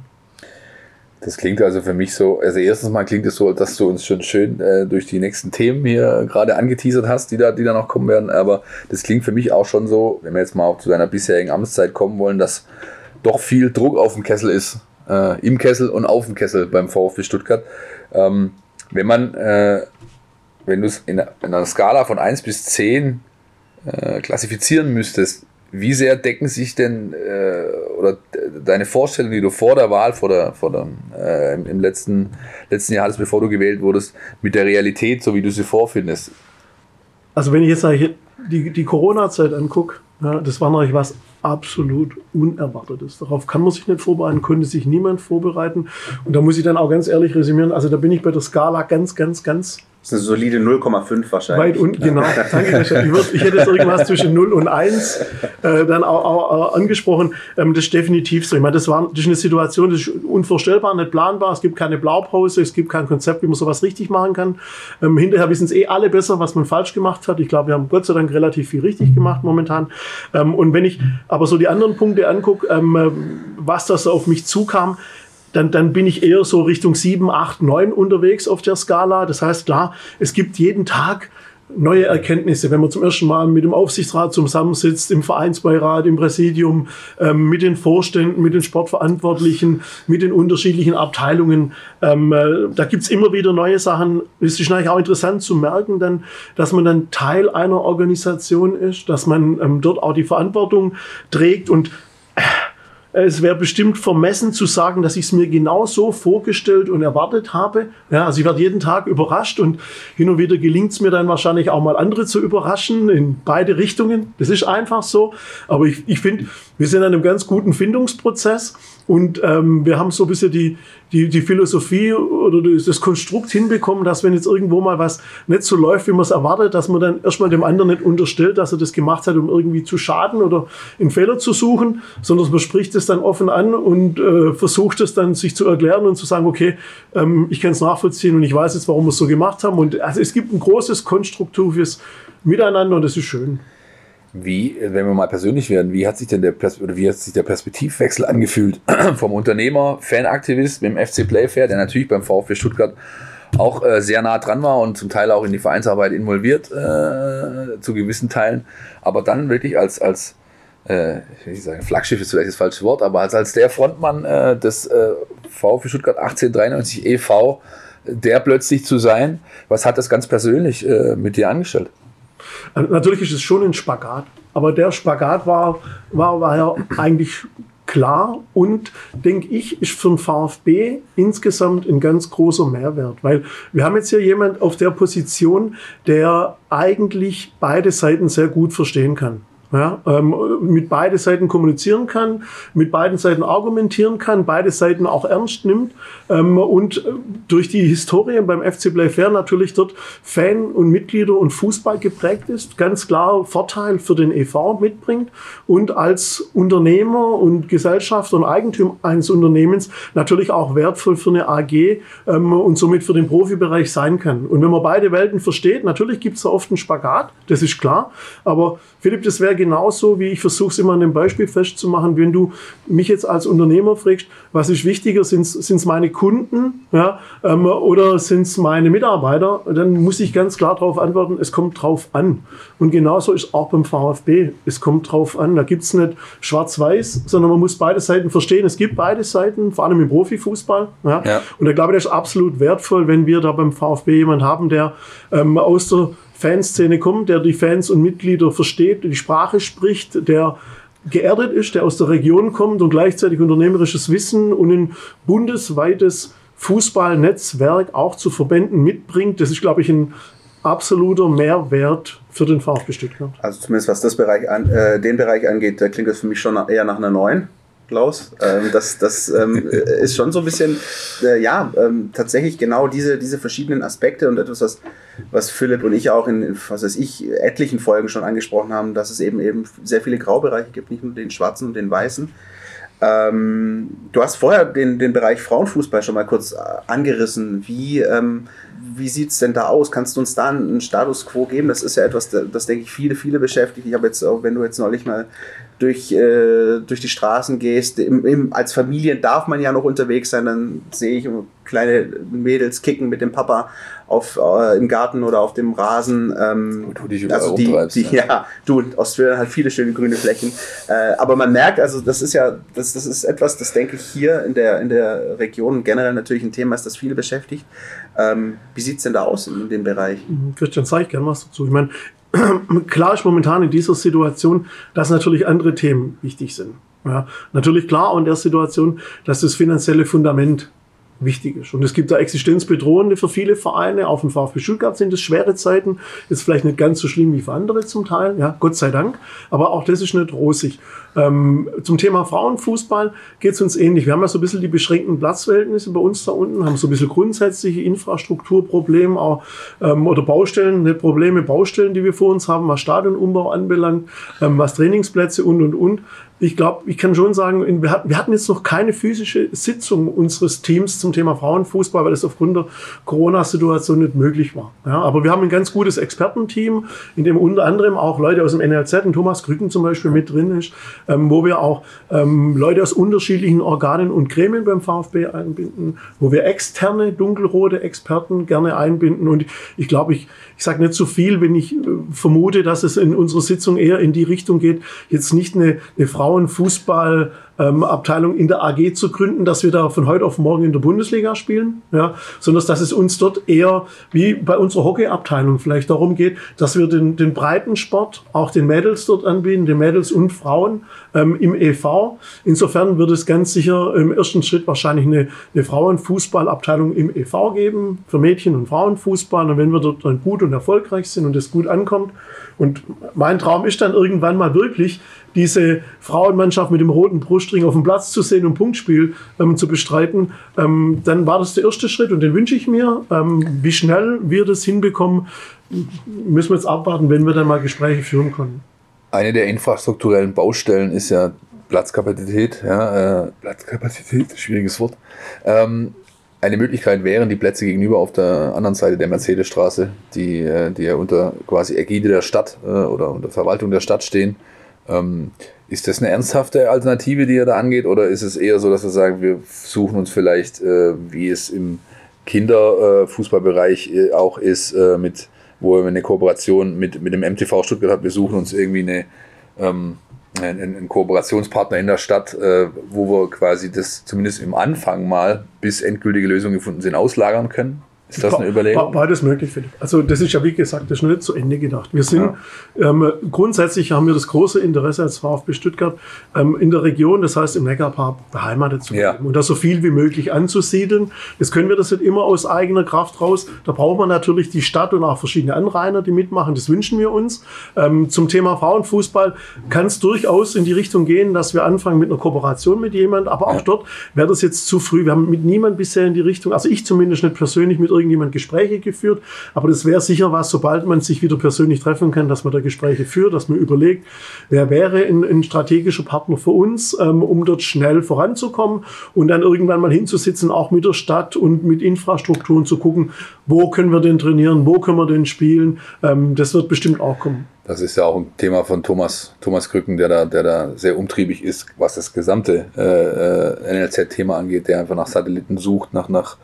Das klingt also für mich so, also erstens mal klingt es so, dass du uns schon schön äh, durch die nächsten Themen hier gerade angeteasert hast, die da, die da noch kommen werden. Aber das klingt für mich auch schon so, wenn wir jetzt mal auch zu deiner bisherigen Amtszeit kommen wollen, dass doch viel Druck auf dem Kessel ist. Äh, Im Kessel und auf dem Kessel beim VfB Stuttgart. Ähm, wenn man, äh, wenn du es in, in, einer Skala von 1 bis 10 äh, klassifizieren müsstest, wie sehr decken sich denn äh, oder deine Vorstellungen, die du vor der Wahl, vor der, vor der, äh, im, letzten, letzten Jahr hattest, bevor du gewählt wurdest, mit der Realität, so wie du sie vorfindest? Also wenn ich jetzt die, die Corona-Zeit angucke, ja, das war natürlich was absolut Unerwartetes. Darauf kann man sich nicht vorbereiten, konnte sich niemand vorbereiten. Und da muss ich dann auch ganz ehrlich resümieren, also da bin ich bei der Skala ganz, ganz, ganz das ist eine solide 0,5 wahrscheinlich. Weit unten, genau. Danke, ich, hätte jetzt irgendwas zwischen 0 und 1 äh, dann auch, auch, angesprochen. Ähm, das ist definitiv so. Ich meine, das, war, das ist eine Situation, das ist unvorstellbar, nicht planbar. Es gibt keine Blaupause, es gibt kein Konzept, wie man sowas richtig machen kann. Ähm, hinterher wissen es eh alle besser, was man falsch gemacht hat. Ich glaube, wir haben Gott sei Dank relativ viel richtig gemacht momentan. Ähm, und wenn ich aber so die anderen Punkte angucke, ähm, äh, was das auf mich zukam, dann, dann bin ich eher so Richtung 7, 8, 9 unterwegs auf der Skala. Das heißt, klar, es gibt jeden Tag neue Erkenntnisse, wenn man zum ersten Mal mit dem Aufsichtsrat zusammensitzt, im Vereinsbeirat, im Präsidium, ähm, mit den Vorständen, mit den Sportverantwortlichen, mit den unterschiedlichen Abteilungen. Ähm, äh, da gibt's immer wieder neue Sachen. Es ist eigentlich auch interessant zu merken, dann, dass man dann Teil einer Organisation ist, dass man ähm, dort auch die Verantwortung trägt und äh, es wäre bestimmt vermessen zu sagen, dass ich es mir genau so vorgestellt und erwartet habe. Ja, also ich werde jeden Tag überrascht und hin und wieder gelingt es mir dann wahrscheinlich auch mal andere zu überraschen in beide Richtungen. Das ist einfach so. Aber ich, ich finde, wir sind in einem ganz guten Findungsprozess und ähm, wir haben so ein bisschen die, die, die Philosophie oder das Konstrukt hinbekommen, dass wenn jetzt irgendwo mal was nicht so läuft, wie man es erwartet, dass man dann erstmal dem anderen nicht unterstellt, dass er das gemacht hat, um irgendwie zu schaden oder einen Fehler zu suchen, sondern man spricht es dann offen an und äh, versucht es dann sich zu erklären und zu sagen, okay, ähm, ich kann es nachvollziehen und ich weiß jetzt, warum wir es so gemacht haben. Und also es gibt ein großes konstruktives Miteinander und das ist schön. Wie, wenn wir mal persönlich werden, wie hat sich denn der, Pers wie hat sich der Perspektivwechsel angefühlt vom Unternehmer, Fanaktivist mit dem FC Playfair, der natürlich beim VfB Stuttgart auch äh, sehr nah dran war und zum Teil auch in die Vereinsarbeit involviert, äh, zu gewissen Teilen, aber dann wirklich als, als äh, ich sagen, Flaggschiff ist vielleicht das falsche Wort, aber als, als der Frontmann äh, des äh, VfB Stuttgart 1893 e.V., der plötzlich zu sein, was hat das ganz persönlich äh, mit dir angestellt? Natürlich ist es schon ein Spagat, aber der Spagat war, war, war ja eigentlich klar und denke ich, ist für den VfB insgesamt ein ganz großer Mehrwert, weil wir haben jetzt hier jemand auf der Position, der eigentlich beide Seiten sehr gut verstehen kann ja, ähm, mit beide Seiten kommunizieren kann, mit beiden Seiten argumentieren kann, beide Seiten auch ernst nimmt ähm, und äh, durch die Historie beim FC Playfair natürlich dort Fan und Mitglieder und Fußball geprägt ist, ganz klar Vorteil für den EV mitbringt und als Unternehmer und Gesellschafter und Eigentümer eines Unternehmens natürlich auch wertvoll für eine AG ähm, und somit für den Profibereich sein kann. Und wenn man beide Welten versteht, natürlich gibt es da oft einen Spagat, das ist klar, aber Philipp, das wäre genauso, wie ich versuche es immer an dem Beispiel festzumachen, wenn du mich jetzt als Unternehmer fragst, was ist wichtiger, sind es meine Kunden ja, ähm, oder sind es meine Mitarbeiter, dann muss ich ganz klar darauf antworten, es kommt drauf an. Und genauso ist auch beim VfB, es kommt drauf an. Da gibt es nicht schwarz-weiß, sondern man muss beide Seiten verstehen. Es gibt beide Seiten, vor allem im Profifußball. Ja. ja. Und ich glaube, das ist absolut wertvoll, wenn wir da beim VfB jemanden haben, der ähm, aus der Fanszene kommt, der die Fans und Mitglieder versteht, die Sprache spricht, der geerdet ist, der aus der Region kommt und gleichzeitig unternehmerisches Wissen und ein bundesweites Fußballnetzwerk auch zu Verbänden mitbringt. Das ist, glaube ich, ein absoluter Mehrwert für den VfB Stuttgart. Also zumindest was das Bereich an, äh, den Bereich angeht, da klingt das für mich schon eher nach einer neuen. Klaus. Ähm, das das ähm, ist schon so ein bisschen, äh, ja, ähm, tatsächlich genau diese, diese verschiedenen Aspekte und etwas, was, was Philipp und ich auch in, was weiß ich, etlichen Folgen schon angesprochen haben, dass es eben eben sehr viele Graubereiche gibt, nicht nur den schwarzen und den weißen. Ähm, du hast vorher den, den Bereich Frauenfußball schon mal kurz äh, angerissen. Wie, ähm, wie sieht es denn da aus? Kannst du uns da einen Status quo geben? Das ist ja etwas, das, das denke ich viele, viele beschäftigt. Ich habe jetzt auch, wenn du jetzt neulich mal durch, äh, durch die Straßen gehst. Im, im, als Familie darf man ja noch unterwegs sein, dann sehe ich kleine Mädels kicken mit dem Papa auf, äh, im Garten oder auf dem Rasen. Ähm, du dich also die, die, ja. ja, du, Australien hat viele schöne grüne Flächen. Äh, aber man merkt, also das ist ja, das, das ist etwas, das denke ich hier in der, in der Region generell natürlich ein Thema ist, das viele beschäftigt. Ähm, wie sieht es denn da aus in, in dem Bereich? Christian, zeig gerne was dazu. Ich meine, klar ist momentan in dieser Situation, dass natürlich andere Themen wichtig sind. Ja, natürlich klar auch in der Situation, dass das finanzielle Fundament wichtig ist. Und es gibt da existenzbedrohende für viele Vereine. Auf dem VfB Stuttgart sind es schwere Zeiten. Ist vielleicht nicht ganz so schlimm wie für andere zum Teil. Ja, Gott sei Dank. Aber auch das ist nicht rosig. Ähm, zum Thema Frauenfußball geht es uns ähnlich. Wir haben ja so ein bisschen die beschränkten Platzverhältnisse bei uns da unten, haben so ein bisschen grundsätzliche Infrastrukturprobleme auch, ähm, oder Baustellen, nicht Probleme, Baustellen, die wir vor uns haben, was Stadionumbau anbelangt, ähm, was Trainingsplätze und, und, und ich glaube, ich kann schon sagen, wir hatten jetzt noch keine physische Sitzung unseres Teams zum Thema Frauenfußball, weil es aufgrund der Corona-Situation nicht möglich war. Ja, aber wir haben ein ganz gutes Expertenteam, in dem unter anderem auch Leute aus dem NLZ, und Thomas Krücken zum Beispiel mit drin ist, ähm, wo wir auch ähm, Leute aus unterschiedlichen Organen und Gremien beim VfB einbinden, wo wir externe dunkelrote Experten gerne einbinden. Und ich glaube, ich, ich sage nicht zu viel, wenn ich äh, vermute, dass es in unserer Sitzung eher in die Richtung geht, jetzt nicht eine, eine Frauenfußball ähm, in der AG zu gründen, dass wir da von heute auf morgen in der Bundesliga spielen, ja, sondern dass es uns dort eher wie bei unserer Hockeyabteilung vielleicht darum geht, dass wir den, den Breitensport auch den Mädels dort anbieten, den Mädels und Frauen ähm, im EV. Insofern wird es ganz sicher im ersten Schritt wahrscheinlich eine, eine Frauenfußballabteilung im EV geben für Mädchen- und Frauenfußball. Und wenn wir dort dann gut und erfolgreich sind und es gut ankommt, und mein Traum ist dann irgendwann mal wirklich, diese Frauenmannschaft mit dem roten Brustring auf dem Platz zu sehen und Punktspiel ähm, zu bestreiten, ähm, dann war das der erste Schritt und den wünsche ich mir. Ähm, wie schnell wir das hinbekommen, müssen wir jetzt abwarten, wenn wir dann mal Gespräche führen können. Eine der infrastrukturellen Baustellen ist ja Platzkapazität. Ja, äh, Platzkapazität, schwieriges Wort. Ähm, eine Möglichkeit wären die Plätze gegenüber auf der anderen Seite der Mercedesstraße, die, äh, die ja unter quasi Ägide der Stadt äh, oder unter Verwaltung der Stadt stehen. Ähm, ist das eine ernsthafte Alternative, die ihr da angeht, oder ist es eher so, dass wir sagen, wir suchen uns vielleicht, äh, wie es im Kinderfußballbereich äh, auch ist, äh, mit, wo wir eine Kooperation mit, mit dem MTV Stuttgart haben, wir suchen uns irgendwie eine, ähm, ein, ein Kooperationspartner in der Stadt, äh, wo wir quasi das zumindest im Anfang mal, bis endgültige Lösungen gefunden sind, auslagern können? Ist das eine Überlegung? Beides möglich, Philipp. Also das ist ja, wie gesagt, das ist noch nicht zu Ende gedacht. Wir sind, ja. ähm, grundsätzlich haben wir das große Interesse als VfB Stuttgart ähm, in der Region, das heißt im Neckarpark, beheimatet zu bleiben ja. und da so viel wie möglich anzusiedeln. Jetzt können wir das nicht immer aus eigener Kraft raus. Da braucht man natürlich die Stadt und auch verschiedene Anrainer, die mitmachen. Das wünschen wir uns. Ähm, zum Thema Frauenfußball kann es durchaus in die Richtung gehen, dass wir anfangen mit einer Kooperation mit jemand, aber auch ja. dort wäre das jetzt zu früh. Wir haben mit niemand bisher in die Richtung, also ich zumindest nicht persönlich mit irgendjemand Gespräche geführt. Aber das wäre sicher was, sobald man sich wieder persönlich treffen kann, dass man da Gespräche führt, dass man überlegt, wer wäre ein, ein strategischer Partner für uns, ähm, um dort schnell voranzukommen und dann irgendwann mal hinzusitzen, auch mit der Stadt und mit Infrastrukturen zu gucken, wo können wir denn trainieren, wo können wir denn spielen. Ähm, das wird bestimmt auch kommen. Das ist ja auch ein Thema von Thomas, Thomas Krücken, der da, der da sehr umtriebig ist, was das gesamte äh, äh NLZ-Thema angeht, der einfach nach Satelliten sucht, nach, nach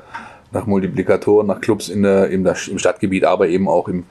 nach Multiplikatoren, nach Clubs in der, im, im Stadtgebiet, aber eben auch im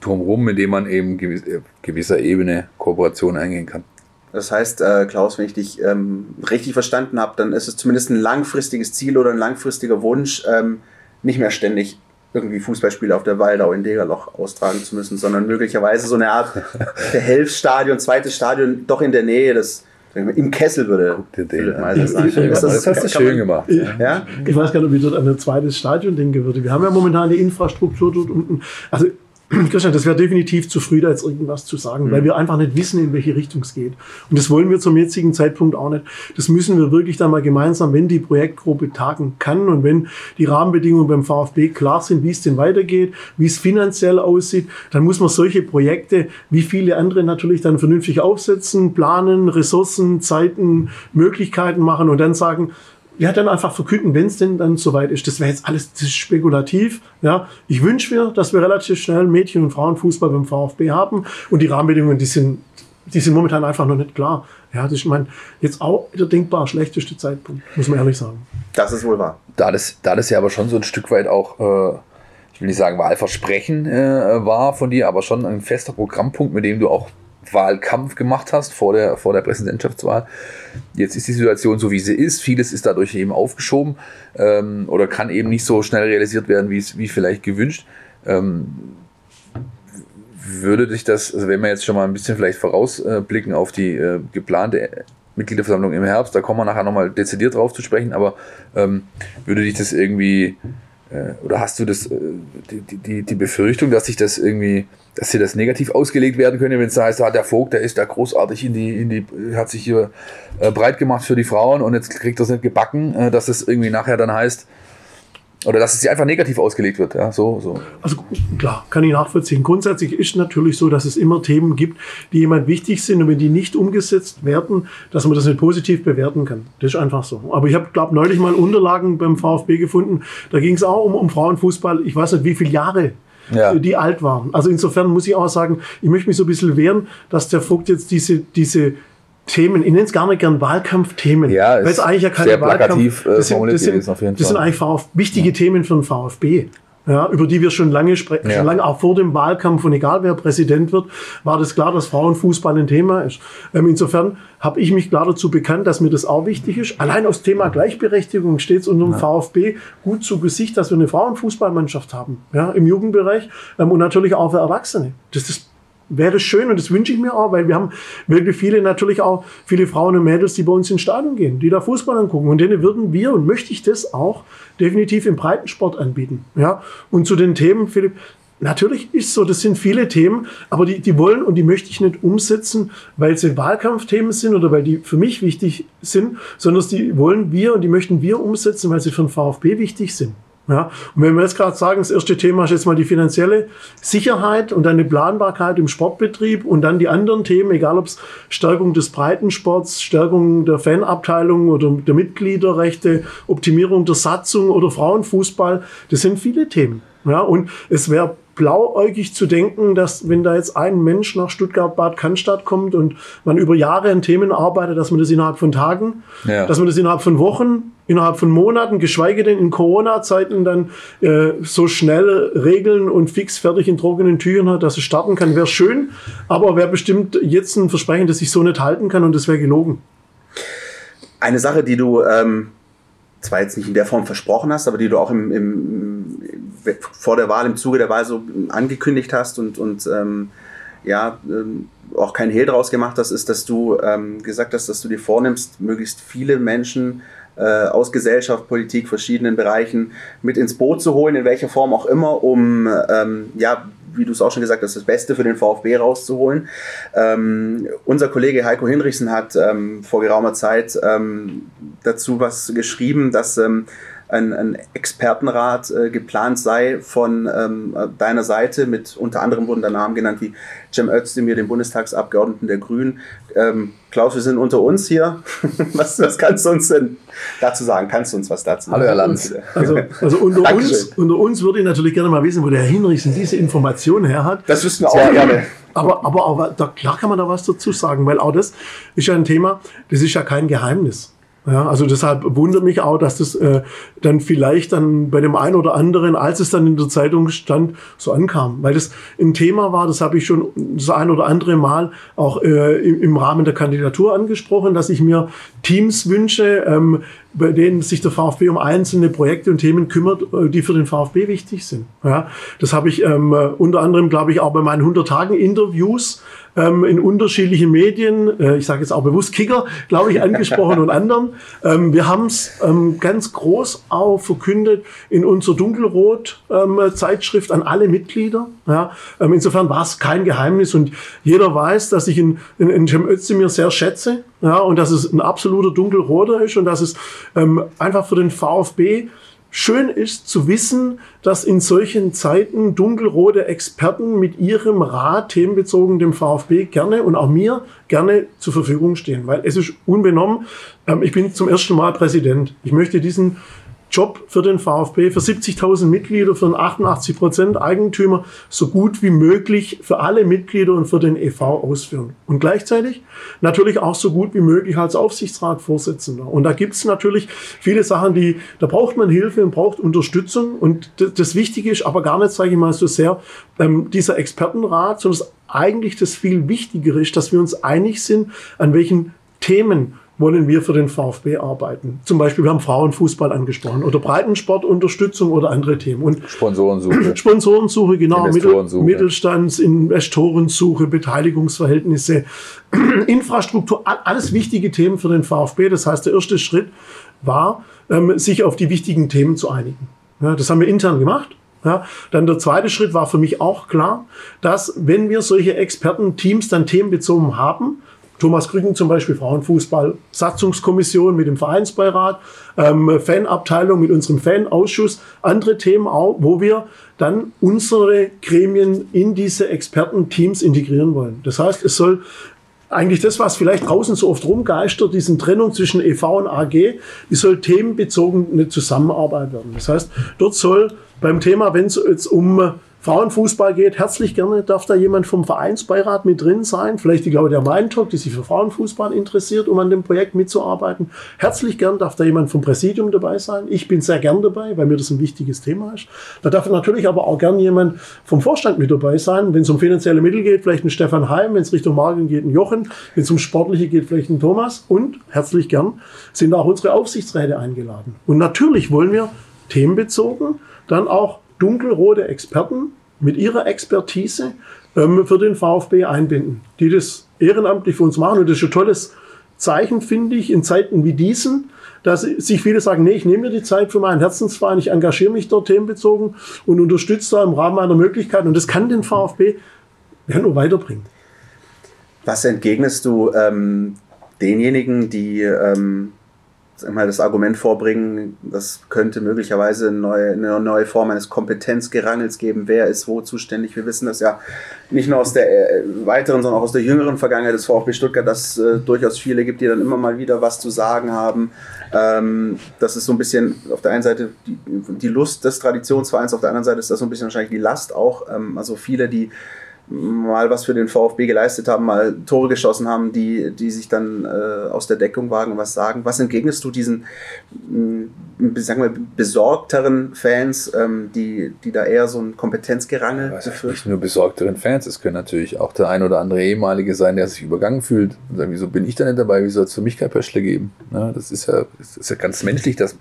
Drumherum, mit dem man eben gewiss, äh, gewisser Ebene Kooperation eingehen kann. Das heißt, äh, Klaus, wenn ich dich ähm, richtig verstanden habe, dann ist es zumindest ein langfristiges Ziel oder ein langfristiger Wunsch, ähm, nicht mehr ständig irgendwie Fußballspiele auf der Waldau in Degerloch austragen zu müssen, sondern möglicherweise so eine Art Behelfsstadion, zweites Stadion doch in der Nähe des im Kessel würde Philipp Meiser sagen. Das, das hast du schön gemacht. Ja? Ich weiß gar nicht, ob ich dort an ein zweites Stadion denken würde. Wir haben ja momentan die Infrastruktur dort unten. Also Christian, das wäre definitiv zu früh, da jetzt irgendwas zu sagen, mhm. weil wir einfach nicht wissen, in welche Richtung es geht. Und das wollen wir zum jetzigen Zeitpunkt auch nicht. Das müssen wir wirklich dann mal gemeinsam, wenn die Projektgruppe tagen kann und wenn die Rahmenbedingungen beim VfB klar sind, wie es denn weitergeht, wie es finanziell aussieht, dann muss man solche Projekte, wie viele andere natürlich dann vernünftig aufsetzen, planen, Ressourcen, Zeiten, Möglichkeiten machen und dann sagen, ja, dann einfach verkünden, wenn es denn dann soweit ist. Das wäre jetzt alles das ist spekulativ. Ja, ich wünsche mir, dass wir relativ schnell Mädchen- und Frauenfußball beim VfB haben und die Rahmenbedingungen, die sind, die sind momentan einfach noch nicht klar. Ja, das ist mein jetzt auch der denkbar schlechteste Zeitpunkt, muss man ehrlich sagen. Das ist wohl wahr. Da das, da das ja aber schon so ein Stück weit auch, äh, ich will nicht sagen Wahlversprechen äh, war von dir, aber schon ein fester Programmpunkt, mit dem du auch Wahlkampf gemacht hast vor der, vor der Präsidentschaftswahl. Jetzt ist die Situation so, wie sie ist. Vieles ist dadurch eben aufgeschoben ähm, oder kann eben nicht so schnell realisiert werden, wie, wie vielleicht gewünscht. Ähm, würde dich das, also wenn wir jetzt schon mal ein bisschen vielleicht vorausblicken auf die äh, geplante Mitgliederversammlung im Herbst, da kommen wir nachher nochmal dezidiert drauf zu sprechen, aber ähm, würde dich das irgendwie äh, oder hast du das, äh, die, die, die Befürchtung, dass sich das irgendwie, dass dir das negativ ausgelegt werden könnte, wenn es da heißt, ah, der Vogt, der ist da großartig in die, in die, hat sich hier äh, breit gemacht für die Frauen und jetzt kriegt das nicht gebacken, äh, dass es irgendwie nachher dann heißt, oder dass es sie einfach negativ ausgelegt wird. Ja, so, so. Also klar, kann ich nachvollziehen. Grundsätzlich ist natürlich so, dass es immer Themen gibt, die jemand wichtig sind und wenn die nicht umgesetzt werden, dass man das nicht positiv bewerten kann. Das ist einfach so. Aber ich habe, glaube neulich mal Unterlagen beim VfB gefunden. Da ging es auch um, um Frauenfußball. Ich weiß nicht, wie viele Jahre ja. die alt waren. Also insofern muss ich auch sagen, ich möchte mich so ein bisschen wehren, dass der Vogt jetzt diese, diese Themen, ich nenne es gar nicht gern Wahlkampfthemen, ja, weil es eigentlich ja keine Wahlkampf, äh, das sind, das sind, das sind eigentlich VfB, wichtige ja. Themen für den VfB. Ja, über die wir schon lange sprechen, ja. schon lange auch vor dem Wahlkampf und egal wer Präsident wird, war das klar, dass Frauenfußball ein Thema ist. Ähm, insofern habe ich mich klar dazu bekannt, dass mir das auch wichtig ist. Allein aus Thema Gleichberechtigung steht es unserem ja. VfB gut zu Gesicht, dass wir eine Frauenfußballmannschaft haben, ja, im Jugendbereich ähm, und natürlich auch für Erwachsene. Das ist wäre schön und das wünsche ich mir auch, weil wir haben wirklich viele, natürlich auch viele Frauen und Mädels, die bei uns ins Stadion gehen, die da Fußball angucken. Und denen würden wir, und möchte ich das auch, definitiv im Breitensport anbieten. Ja? Und zu den Themen, Philipp, Natürlich ist so, das sind viele Themen, aber die, die wollen und die möchte ich nicht umsetzen, weil sie Wahlkampfthemen sind oder weil die für mich wichtig sind, sondern die wollen wir und die möchten wir umsetzen, weil sie für den VfB wichtig sind. Ja, und wenn wir jetzt gerade sagen, das erste Thema ist jetzt mal die finanzielle Sicherheit und dann die Planbarkeit im Sportbetrieb und dann die anderen Themen, egal ob es Stärkung des Breitensports, Stärkung der Fanabteilung oder der Mitgliederrechte, Optimierung der Satzung oder Frauenfußball, das sind viele Themen. Ja, und es wäre blauäugig zu denken, dass wenn da jetzt ein Mensch nach Stuttgart-Bad Cannstatt kommt und man über Jahre an Themen arbeitet, dass man das innerhalb von Tagen, ja. dass man das innerhalb von Wochen, innerhalb von Monaten, geschweige denn in Corona-Zeiten dann äh, so schnell regeln und fix fertig in trockenen Tüchern hat, dass es starten kann, wäre schön, aber wäre bestimmt jetzt ein Versprechen, das ich so nicht halten kann und das wäre gelogen. Eine Sache, die du ähm, zwar jetzt nicht in der Form versprochen hast, aber die du auch im, im, vor der Wahl, im Zuge der Wahl so angekündigt hast und, und ähm, ja, ähm, auch kein Hehl draus gemacht hast, ist, dass du ähm, gesagt hast, dass du dir vornimmst, möglichst viele Menschen äh, aus Gesellschaft, Politik, verschiedenen Bereichen mit ins Boot zu holen, in welcher Form auch immer, um ähm, ja, wie du es auch schon gesagt hast, das Beste für den VfB rauszuholen. Ähm, unser Kollege Heiko Hinrichsen hat ähm, vor geraumer Zeit ähm, dazu was geschrieben, dass ähm, ein, ein Expertenrat äh, geplant sei von ähm, deiner Seite. Mit unter anderem wurden da Namen genannt wie Cem Özdemir, dem Bundestagsabgeordneten der Grünen. Ähm, Klaus, wir sind unter uns hier. was, was kannst du uns denn dazu sagen? Kannst du uns was dazu sagen? Hallo, Herr Lanz. Also, also unter, uns, unter uns würde ich natürlich gerne mal wissen, wo der Herr Hinrichsen diese Information her hat. Das wüssten wir auch gerne. Aber, aber, aber da, klar kann man da was dazu sagen, weil auch das ist ja ein Thema, das ist ja kein Geheimnis. Ja, also deshalb wundert mich auch, dass das äh, dann vielleicht dann bei dem einen oder anderen, als es dann in der Zeitung stand, so ankam. Weil das ein Thema war, das habe ich schon das ein oder andere Mal auch äh, im, Rahmen der Kandidatur angesprochen, dass ich mir Teams wünsche, ähm, bei denen sich der VfB um einzelne Projekte und Themen kümmert, äh, die für den VfB wichtig sind. Ja, das habe ich ähm, unter anderem, glaube ich, auch bei meinen 100-Tagen-Interviews ähm, in unterschiedlichen Medien, äh, ich sage jetzt auch bewusst Kicker, glaube ich, angesprochen und anderen. Ähm, wir haben es ähm, ganz groß auch verkündet in unserer Dunkelrot-Zeitschrift ähm, an alle Mitglieder. Ja, ähm, insofern war es kein Geheimnis und jeder weiß, dass ich in, in, in Cem Özdemir sehr schätze ja, und dass es ein absoluter Dunkelroter ist und dass es ähm, einfach für den VfB schön ist zu wissen, dass in solchen Zeiten dunkelrote Experten mit ihrem Rat themenbezogen dem VfB gerne und auch mir gerne zur Verfügung stehen, weil es ist unbenommen. Ähm, ich bin zum ersten Mal Präsident. Ich möchte diesen Job für den VfB, für 70.000 Mitglieder, für einen 88 Prozent Eigentümer so gut wie möglich für alle Mitglieder und für den EV ausführen. Und gleichzeitig natürlich auch so gut wie möglich als Aufsichtsratsvorsitzender. Und da gibt es natürlich viele Sachen, die, da braucht man Hilfe und braucht Unterstützung. Und das Wichtige ist aber gar nicht, sage ich mal, so sehr ähm, dieser Expertenrat, sondern eigentlich das viel Wichtigere ist, dass wir uns einig sind, an welchen Themen wollen wir für den VfB arbeiten. Zum Beispiel, wir haben Frauenfußball angesprochen oder Breitensportunterstützung oder andere Themen. Und Sponsorensuche. Sponsorensuche, genau. Mittelstands, Investorensuche, Beteiligungsverhältnisse, Infrastruktur, alles wichtige Themen für den VfB. Das heißt, der erste Schritt war, ähm, sich auf die wichtigen Themen zu einigen. Das haben wir intern gemacht. Ja, dann der zweite Schritt war für mich auch klar, dass wenn wir solche Expertenteams dann themenbezogen haben, Thomas Krücken zum Beispiel Frauenfußball, Satzungskommission mit dem Vereinsbeirat, ähm, Fanabteilung mit unserem Fanausschuss, andere Themen auch, wo wir dann unsere Gremien in diese Expertenteams integrieren wollen. Das heißt, es soll eigentlich das, was vielleicht draußen so oft rumgeistert, diesen Trennung zwischen EV und AG, die soll themenbezogen eine Zusammenarbeit werden. Das heißt, dort soll beim Thema, wenn es jetzt um Frauenfußball geht, herzlich gerne darf da jemand vom Vereinsbeirat mit drin sein. Vielleicht die Claudia Meintok, die sich für Frauenfußball interessiert, um an dem Projekt mitzuarbeiten. Herzlich gern darf da jemand vom Präsidium dabei sein. Ich bin sehr gern dabei, weil mir das ein wichtiges Thema ist. Da darf natürlich aber auch gern jemand vom Vorstand mit dabei sein. Wenn es um finanzielle Mittel geht, vielleicht ein Stefan Heim. Wenn es Richtung Marken geht, ein Jochen. Wenn es um Sportliche geht, vielleicht ein Thomas. Und herzlich gern sind auch unsere Aufsichtsräte eingeladen. Und natürlich wollen wir themenbezogen dann auch dunkelrote Experten mit ihrer Expertise ähm, für den VfB einbinden, die das ehrenamtlich für uns machen. Und das ist ein tolles Zeichen, finde ich, in Zeiten wie diesen, dass sich viele sagen, nee, ich nehme mir die Zeit für meinen Herzensverein, ich engagiere mich dort themenbezogen und unterstütze da im Rahmen meiner Möglichkeiten. Und das kann den VfB ja nur weiterbringen. Was entgegnest du ähm, denjenigen, die ähm, mal das Argument vorbringen, das könnte möglicherweise eine neue, eine neue Form eines Kompetenzgerangels geben. Wer ist wo zuständig? Wir wissen das ja nicht nur aus der äh, weiteren, sondern auch aus der jüngeren Vergangenheit des VfB Stuttgart, dass äh, durchaus viele gibt, die dann immer mal wieder was zu sagen haben. Ähm, das ist so ein bisschen auf der einen Seite die, die Lust des Traditionsvereins, auf der anderen Seite ist das so ein bisschen wahrscheinlich die Last auch. Ähm, also viele, die mal was für den VfB geleistet haben, mal Tore geschossen haben, die, die sich dann äh, aus der Deckung wagen und was sagen. Was entgegnest du diesen, mh, mm, sagen wir, besorgteren Fans, ähm, die, die da eher so ein Kompetenzgerangel befürchten? Nicht nur besorgteren Fans, es können natürlich auch der ein oder andere ehemalige sein, der sich übergangen fühlt und sagt, wieso bin ich da nicht dabei, wieso soll es für mich kein Pöschle geben? Ja, das, ist ja, das ist ja ganz menschlich, dass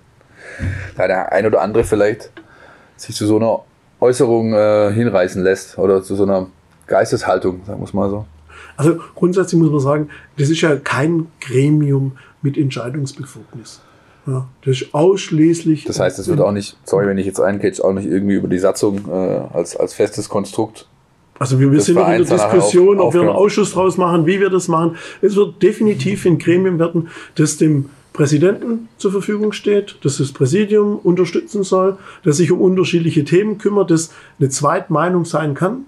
da der ein oder andere vielleicht sich zu so einer Äußerung äh, hinreißen lässt oder zu so einer Geisteshaltung, sagen wir es mal so. Also grundsätzlich muss man sagen, das ist ja kein Gremium mit Entscheidungsbefugnis. Ja, das ist ausschließlich. Das heißt, es wird auch nicht, sorry, wenn ich jetzt eincatch, auch nicht irgendwie über die Satzung äh, als, als festes Konstrukt. Also wir, wir sind noch in der Diskussion, auf, ob wir einen Ausschuss draus machen, wie wir das machen. Es wird definitiv ein Gremium werden, das dem Präsidenten zur Verfügung steht, dass das Präsidium unterstützen soll, das sich um unterschiedliche Themen kümmert, das eine Zweitmeinung sein kann,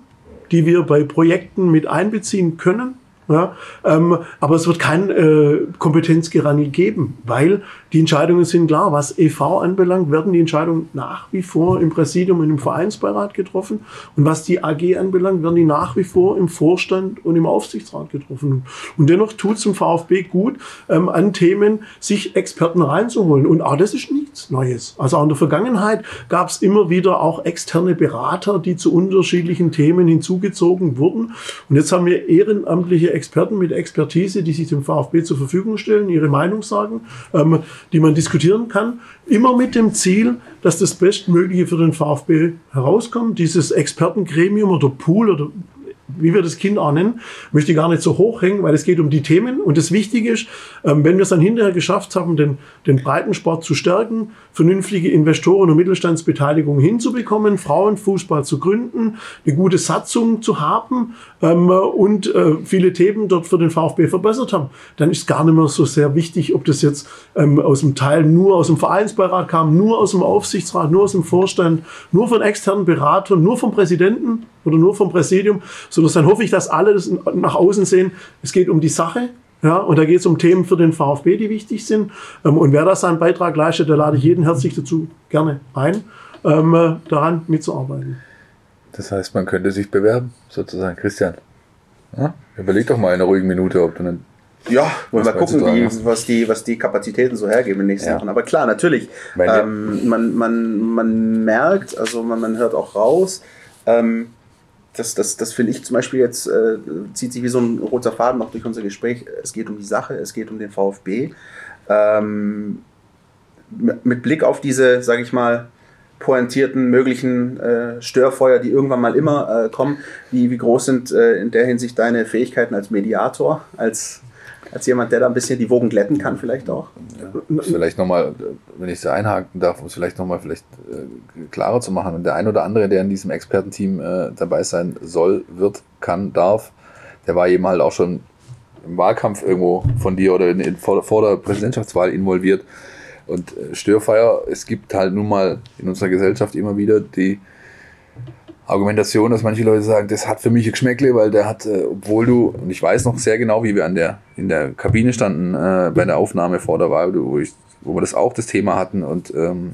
die wir bei Projekten mit einbeziehen können. Ja, ähm, aber es wird kein äh, Kompetenzgerangel geben, weil die Entscheidungen sind klar. Was EV anbelangt, werden die Entscheidungen nach wie vor im Präsidium und im Vereinsbeirat getroffen. Und was die AG anbelangt, werden die nach wie vor im Vorstand und im Aufsichtsrat getroffen. Und dennoch tut es im VfB gut, ähm, an Themen sich Experten reinzuholen. Und auch das ist nichts Neues. Also auch in der Vergangenheit gab es immer wieder auch externe Berater, die zu unterschiedlichen Themen hinzugezogen wurden. Und jetzt haben wir ehrenamtliche Experten mit Expertise, die sich dem VfB zur Verfügung stellen, ihre Meinung sagen, ähm, die man diskutieren kann. Immer mit dem Ziel, dass das Bestmögliche für den VfB herauskommt. Dieses Expertengremium oder Pool oder wie wir das Kind auch nennen, möchte ich gar nicht so hochhängen, weil es geht um die Themen. Und das Wichtige ist, ähm, wenn wir es dann hinterher geschafft haben, den, den Breitensport zu stärken, vernünftige Investoren und Mittelstandsbeteiligung hinzubekommen, Frauenfußball zu gründen, eine gute Satzung zu haben ähm, und äh, viele Themen dort für den VfB verbessert haben, dann ist gar nicht mehr so sehr wichtig, ob das jetzt ähm, aus dem Teil nur aus dem Vereinsbeirat kam, nur aus dem Aufsichtsrat, nur aus dem Vorstand, nur von externen Beratern, nur vom Präsidenten oder nur vom Präsidium, sondern dann hoffe ich, dass alle das nach außen sehen. Es geht um die Sache. Ja, und da geht es um Themen für den VfB, die wichtig sind. Ähm, und wer da seinen Beitrag leistet, da lade ich jeden herzlich dazu gerne ein, ähm, äh, daran mitzuarbeiten. Das heißt, man könnte sich bewerben, sozusagen. Christian, ja? überleg doch mal in einer ruhigen Minute, ob du einen ja, wollen wir gucken, wie, was, die, was die Kapazitäten so hergeben in den nächsten ja. Wochen. Aber klar, natürlich, ähm, man, man, man merkt, also man, man hört auch raus, ähm, das, das, das finde ich zum Beispiel jetzt, äh, zieht sich wie so ein roter Faden noch durch unser Gespräch. Es geht um die Sache, es geht um den VfB. Ähm, mit Blick auf diese, sage ich mal, pointierten möglichen äh, Störfeuer, die irgendwann mal immer äh, kommen, wie, wie groß sind äh, in der Hinsicht deine Fähigkeiten als Mediator, als als jemand, der da ein bisschen die Wogen glätten kann, vielleicht auch. Ja, vielleicht nochmal, wenn ich es einhaken darf, um es vielleicht nochmal vielleicht äh, klarer zu machen. Und der ein oder andere, der in diesem Expertenteam äh, dabei sein soll, wird, kann, darf, der war eben halt auch schon im Wahlkampf irgendwo von dir oder in, in, vor, vor, der Präsidentschaftswahl involviert. Und äh, Störfeier, es gibt halt nun mal in unserer Gesellschaft immer wieder die Argumentation, dass manche Leute sagen, das hat für mich Geschmäckle, weil der hat, äh, obwohl du, und ich weiß noch sehr genau, wie wir an der, in der Kabine standen äh, bei der Aufnahme vor der Wahl, wo, ich, wo wir das auch das Thema hatten und ähm,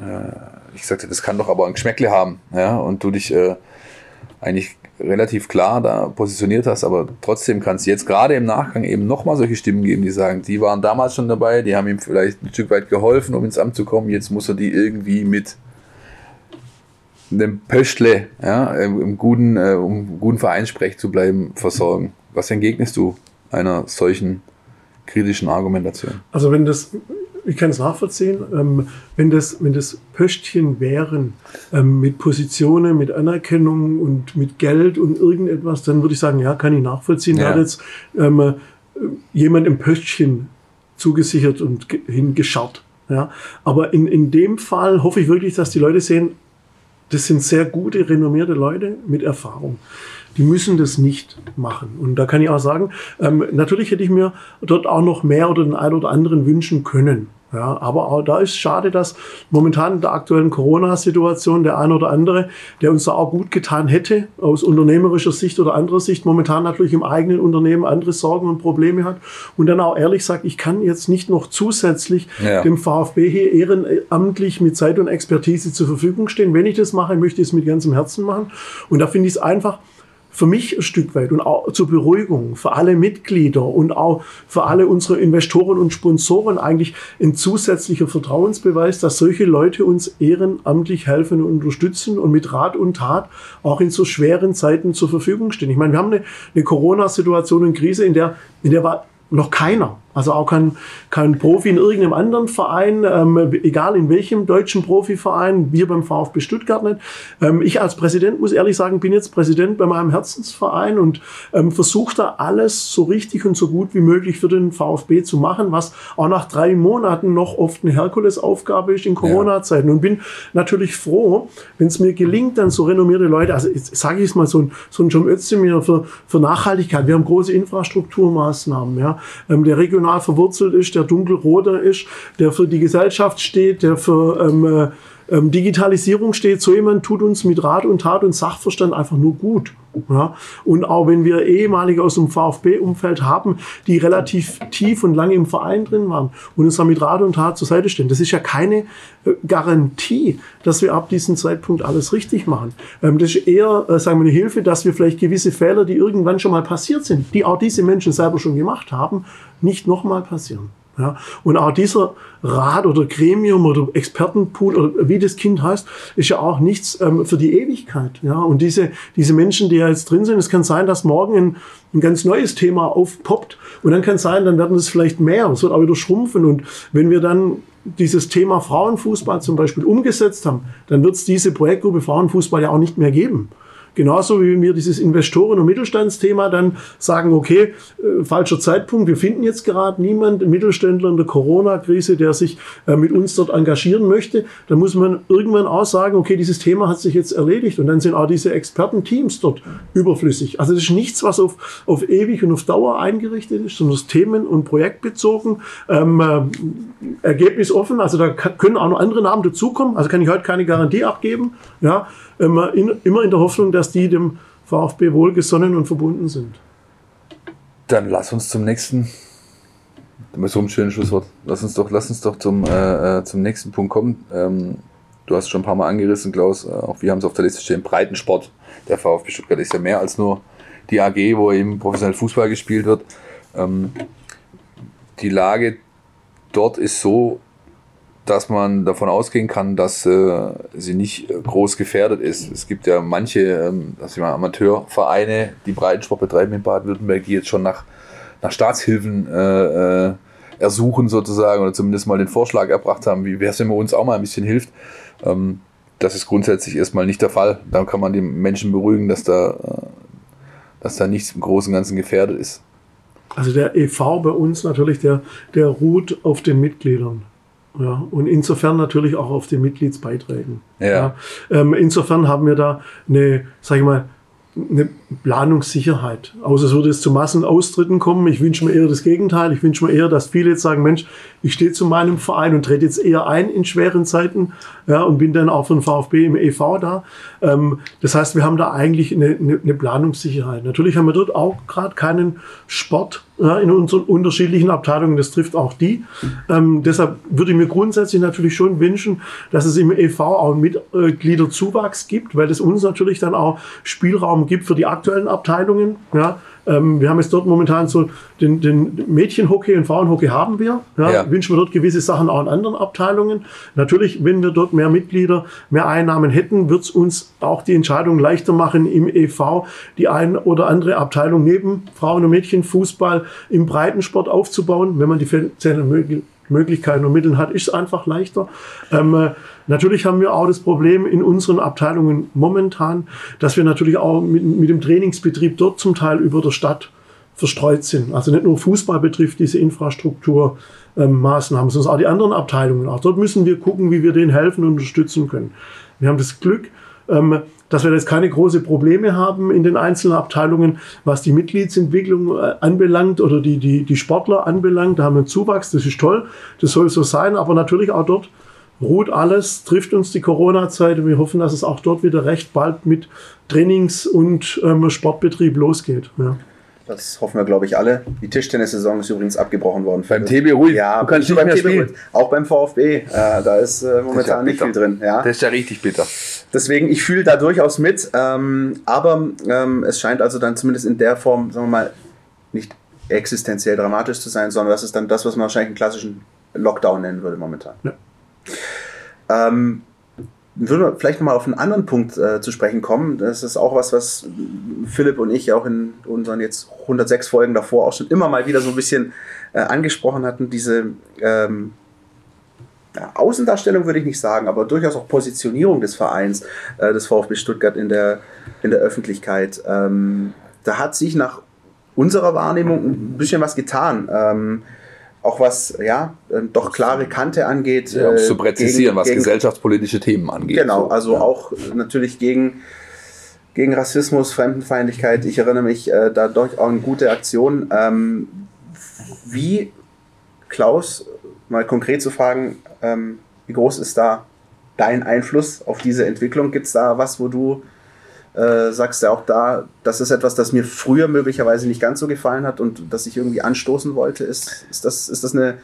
äh, ich sagte, das kann doch aber ein Geschmäckle haben, ja, und du dich äh, eigentlich relativ klar da positioniert hast, aber trotzdem kann es jetzt gerade im Nachgang eben nochmal solche Stimmen geben, die sagen, die waren damals schon dabei, die haben ihm vielleicht ein Stück weit geholfen, um ins Amt zu kommen, jetzt muss er die irgendwie mit einem Pöschle, ja, im guten, äh, um guten Vereinssprech zu bleiben, versorgen. Was entgegnest du einer solchen kritischen Argumentation? Also wenn das, ich kann es nachvollziehen, ähm, wenn, das, wenn das Pöstchen wären ähm, mit Positionen, mit Anerkennung und mit Geld und irgendetwas, dann würde ich sagen, ja, kann ich nachvollziehen. Ja. Da hat jetzt ähm, jemand im Pöstchen zugesichert und hingescharrt. Ja. Aber in, in dem Fall hoffe ich wirklich, dass die Leute sehen, das sind sehr gute, renommierte Leute mit Erfahrung. Die müssen das nicht machen. Und da kann ich auch sagen, ähm, natürlich hätte ich mir dort auch noch mehr oder den einen oder anderen wünschen können. Ja, aber auch da ist schade, dass momentan in der aktuellen Corona-Situation der ein oder andere, der uns da auch gut getan hätte, aus unternehmerischer Sicht oder anderer Sicht, momentan natürlich im eigenen Unternehmen andere Sorgen und Probleme hat und dann auch ehrlich sagt, ich kann jetzt nicht noch zusätzlich ja. dem VfB hier ehrenamtlich mit Zeit und Expertise zur Verfügung stehen. Wenn ich das mache, möchte ich es mit ganzem Herzen machen. Und da finde ich es einfach, für mich ein Stück weit und auch zur Beruhigung für alle Mitglieder und auch für alle unsere Investoren und Sponsoren eigentlich ein zusätzlicher Vertrauensbeweis, dass solche Leute uns ehrenamtlich helfen und unterstützen und mit Rat und Tat auch in so schweren Zeiten zur Verfügung stehen. Ich meine, wir haben eine, eine Corona-Situation und Krise, in der, in der war noch keiner also auch kein, kein Profi in irgendeinem anderen Verein, ähm, egal in welchem deutschen Profiverein, wir beim VfB Stuttgart nicht. Ähm, ich als Präsident muss ehrlich sagen, bin jetzt Präsident bei meinem Herzensverein und ähm, versuche da alles so richtig und so gut wie möglich für den VfB zu machen, was auch nach drei Monaten noch oft eine Herkulesaufgabe ist in Corona-Zeiten. Und bin natürlich froh, wenn es mir gelingt, dann so renommierte Leute, also sage ich es mal, so ein, so ein John Özdemir für, für Nachhaltigkeit. Wir haben große Infrastrukturmaßnahmen. Ja. Ähm, der Region regional verwurzelt ist, der dunkelroter ist, der für die Gesellschaft steht, der für ähm, äh, ähm, Digitalisierung steht. So jemand tut uns mit Rat und Tat und Sachverstand einfach nur gut. Ja? Und auch wenn wir ehemalige aus dem VfB-Umfeld haben, die relativ tief und lange im Verein drin waren und uns dann mit Rat und Tat zur Seite stehen, das ist ja keine äh, Garantie, dass wir ab diesem Zeitpunkt alles richtig machen. Ähm, das ist eher, äh, sagen wir, eine Hilfe, dass wir vielleicht gewisse Fehler, die irgendwann schon mal passiert sind, die auch diese Menschen selber schon gemacht haben, nicht nochmal passieren. Ja, und auch dieser Rat oder Gremium oder Expertenpool oder wie das Kind heißt, ist ja auch nichts ähm, für die Ewigkeit. Ja, und diese, diese Menschen, die ja jetzt drin sind, es kann sein, dass morgen ein, ein ganz neues Thema aufpoppt und dann kann es sein, dann werden es vielleicht mehr, es wird auch wieder schrumpfen und wenn wir dann dieses Thema Frauenfußball zum Beispiel umgesetzt haben, dann wird es diese Projektgruppe Frauenfußball ja auch nicht mehr geben. Genauso wie wir dieses Investoren- und Mittelstandsthema dann sagen, okay, äh, falscher Zeitpunkt, wir finden jetzt gerade niemanden, Mittelständler in der Corona-Krise, der sich äh, mit uns dort engagieren möchte. Dann muss man irgendwann auch sagen, okay, dieses Thema hat sich jetzt erledigt und dann sind auch diese Expertenteams dort überflüssig. Also das ist nichts, was auf, auf ewig und auf Dauer eingerichtet ist, sondern das Themen- und projektbezogen, ähm, äh, ergebnisoffen. Also da können auch noch andere Namen dazukommen. Also kann ich heute keine Garantie abgeben. Ja, immer in, immer in der Hoffnung, dass die dem VfB wohlgesonnen und verbunden sind. Dann lass uns zum nächsten, mit so einem schönen Schlusswort, lass uns doch, lass uns doch zum, äh, äh, zum nächsten Punkt kommen. Ähm, du hast schon ein paar Mal angerissen, Klaus, äh, auch wir haben es auf der Liste stehen, Breitensport. Der VfB Stuttgart ist ja mehr als nur die AG, wo eben professionell Fußball gespielt wird. Ähm, die Lage dort ist so, dass man davon ausgehen kann, dass äh, sie nicht äh, groß gefährdet ist. Es gibt ja manche ähm, dass mal, Amateurvereine, die Breitensport betreiben in Baden-Württemberg, die jetzt schon nach, nach Staatshilfen äh, äh, ersuchen sozusagen oder zumindest mal den Vorschlag erbracht haben, wie wäre es, wenn man uns auch mal ein bisschen hilft. Ähm, das ist grundsätzlich erstmal nicht der Fall. Da kann man die Menschen beruhigen, dass da, äh, dass da nichts im Großen und Ganzen gefährdet ist. Also der EV bei uns natürlich, der, der ruht auf den Mitgliedern. Ja, und insofern natürlich auch auf den Mitgliedsbeiträgen. Ja. ja ähm, insofern haben wir da eine, sag ich mal, eine Planungssicherheit. Außer es würde es zu Massenaustritten kommen. Ich wünsche mir eher das Gegenteil. Ich wünsche mir eher, dass viele jetzt sagen, Mensch, ich stehe zu meinem Verein und trete jetzt eher ein in schweren Zeiten ja, und bin dann auch den VfB im EV da. Ähm, das heißt, wir haben da eigentlich eine, eine, eine Planungssicherheit. Natürlich haben wir dort auch gerade keinen Sport ja, in unseren unterschiedlichen Abteilungen. Das trifft auch die. Ähm, deshalb würde ich mir grundsätzlich natürlich schon wünschen, dass es im EV auch Mitgliederzuwachs gibt, weil es uns natürlich dann auch Spielraum gibt für die aktuellen Abteilungen. Ja, ähm, wir haben jetzt dort momentan so den, den Mädchenhockey und Frauenhockey haben wir. Ja, ja. Wünschen wir dort gewisse Sachen auch in anderen Abteilungen. Natürlich, wenn wir dort mehr Mitglieder, mehr Einnahmen hätten, wird es uns auch die Entscheidung leichter machen, im EV die ein oder andere Abteilung neben Frauen- und Mädchenfußball im Breitensport aufzubauen, wenn man die finanziellen Möglichkeiten und Mitteln hat, ist es einfach leichter. Ähm, äh, Natürlich haben wir auch das Problem in unseren Abteilungen momentan, dass wir natürlich auch mit, mit dem Trainingsbetrieb dort zum Teil über der Stadt verstreut sind. Also nicht nur Fußball betrifft diese Infrastrukturmaßnahmen, ähm, sondern auch die anderen Abteilungen. Auch dort müssen wir gucken, wie wir denen helfen und unterstützen können. Wir haben das Glück, dass wir jetzt keine großen Probleme haben in den einzelnen Abteilungen, was die Mitgliedsentwicklung äh, anbelangt oder die, die, die Sportler anbelangt. Da haben wir einen Zuwachs, das ist toll, das soll so sein, aber natürlich auch dort ruht alles, trifft uns die Corona-Zeit und wir hoffen, dass es auch dort wieder recht bald mit Trainings- und ähm, Sportbetrieb losgeht. Ja. Das hoffen wir, glaube ich, alle. Die Tischtennissaison ist übrigens abgebrochen worden. Beim TB ruhig. Ja, du kannst nicht nicht beim mehr TB spielen. Auch beim VfB. Äh, da ist äh, momentan nicht bitter. viel drin. Ja. Das ist ja richtig bitter. Deswegen, ich fühle da durchaus mit. Ähm, aber ähm, es scheint also dann zumindest in der Form, sagen wir mal, nicht existenziell dramatisch zu sein, sondern das ist dann das, was man wahrscheinlich einen klassischen Lockdown nennen würde momentan. Ja. Ähm, würden wir vielleicht nochmal auf einen anderen Punkt äh, zu sprechen kommen. Das ist auch was, was Philipp und ich auch in unseren jetzt 106 Folgen davor auch schon immer mal wieder so ein bisschen äh, angesprochen hatten. Diese ähm, Außendarstellung würde ich nicht sagen, aber durchaus auch Positionierung des Vereins, äh, des VfB Stuttgart in der, in der Öffentlichkeit. Ähm, da hat sich nach unserer Wahrnehmung ein bisschen was getan. Ähm, auch was ja ähm, doch klare Kante angeht. Ja, um es äh, zu präzisieren, gegen- was gegen- gesellschaftspolitische Themen angeht. Genau, So, also ja. auch natürlich gegen, gegen Rassismus, Fremdenfeindlichkeit. Ich erinnere mich äh, da durch auch eine gute Aktion. Ähm, wie, Klaus, mal konkret zu fragen, ähm, wie groß ist da dein Einfluss auf diese Entwicklung? Gibt es da was, wo du äh, sagst ja auch da, das ist etwas, das mir früher möglicherweise nicht ganz so gefallen hat und das ich irgendwie anstoßen wollte. Ist, ist das, ist das eine,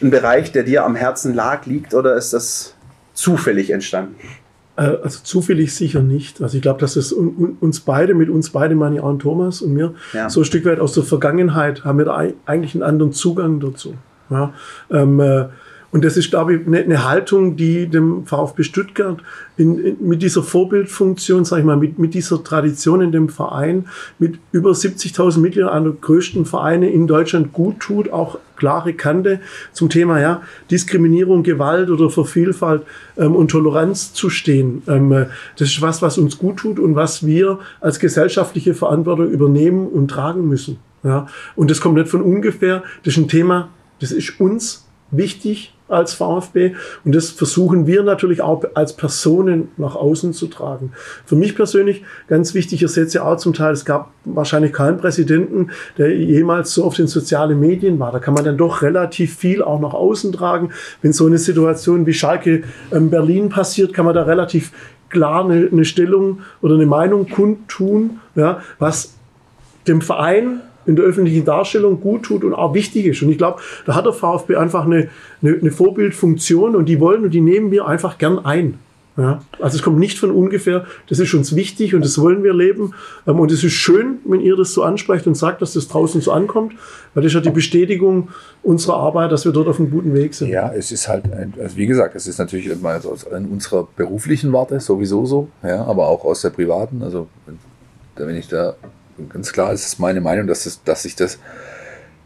ein Bereich, der dir am Herzen lag, liegt oder ist das zufällig entstanden? Äh, Also zufällig sicher nicht. Also ich glaube, dass es un, un, uns beide, mit uns beide meine ich auch und Thomas und mir, Ja. so ein Stück weit aus der Vergangenheit haben wir da ei- eigentlich einen anderen Zugang dazu. Ja, ähm, äh, und das ist, glaube ich, eine, eine Haltung, die dem VfB Stuttgart in, in, mit dieser Vorbildfunktion, sag ich mal, mit, mit dieser Tradition in dem Verein, mit über 70.000 Mitgliedern, einer der größten Vereine in Deutschland gut tut, auch klare Kante zum Thema ja, Diskriminierung, Gewalt oder für Vielfalt ähm, und Toleranz zu stehen. Ähm, äh, das ist was, was uns gut tut und was wir als gesellschaftliche Verantwortung übernehmen und tragen müssen. Ja. Und das kommt nicht von ungefähr. Das ist ein Thema, das ist uns wichtig als VfB und das versuchen wir natürlich auch als Personen nach außen zu tragen. Für mich persönlich ganz wichtig, ihr seht es ja auch zum Teil, es gab wahrscheinlich keinen Präsidenten, der jemals so auf den sozialen Medien war. Da kann man dann doch relativ viel auch nach außen tragen. Wenn so eine Situation wie Schalke ähm, Berlin passiert, kann man da relativ klar eine, eine Stellung oder eine Meinung kundtun, ja, was dem Verein in der öffentlichen Darstellung gut tut und auch wichtig ist. Und ich glaube, da hat der VfB einfach eine, eine, eine Vorbildfunktion und die wollen und die nehmen wir einfach gern ein. Ja, also es kommt nicht von ungefähr, das ist uns wichtig und das wollen wir leben. Ähm, Und es ist schön, wenn ihr das so ansprecht und sagt, dass das draußen so ankommt, weil das ist ja die Bestätigung unserer Arbeit, dass wir dort auf einem guten Weg sind. Ja, es ist halt, also wie gesagt, es ist natürlich in unserer beruflichen Warte sowieso so, ja, aber auch aus der privaten. Also wenn ich da ganz klar, ist es meine Meinung, dass, es, dass sich das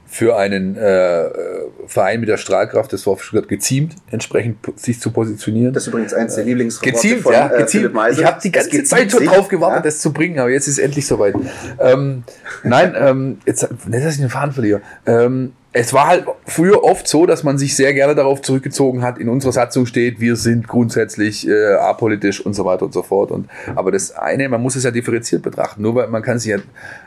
für einen äh, Verein mit der Strahlkraft des VfB Stuttgart geziemt, entsprechend sich zu positionieren. Das ist übrigens eins der Lieblingsworte Geziemt, von ja, äh, geziemt. Meisel. Ich habe die ganze Zeit schon drauf gewartet, ja. das zu bringen, aber jetzt ist es endlich soweit. Ähm, nein, ähm, jetzt nicht, dass ich den Faden verliere. Ähm, es war halt früher oft so, dass man sich sehr gerne darauf zurückgezogen hat. In unserer Satzung steht, wir sind grundsätzlich äh, apolitisch und so weiter und so fort. Und aber das eine, man muss es ja differenziert betrachten. Nur weil man kann sich ja,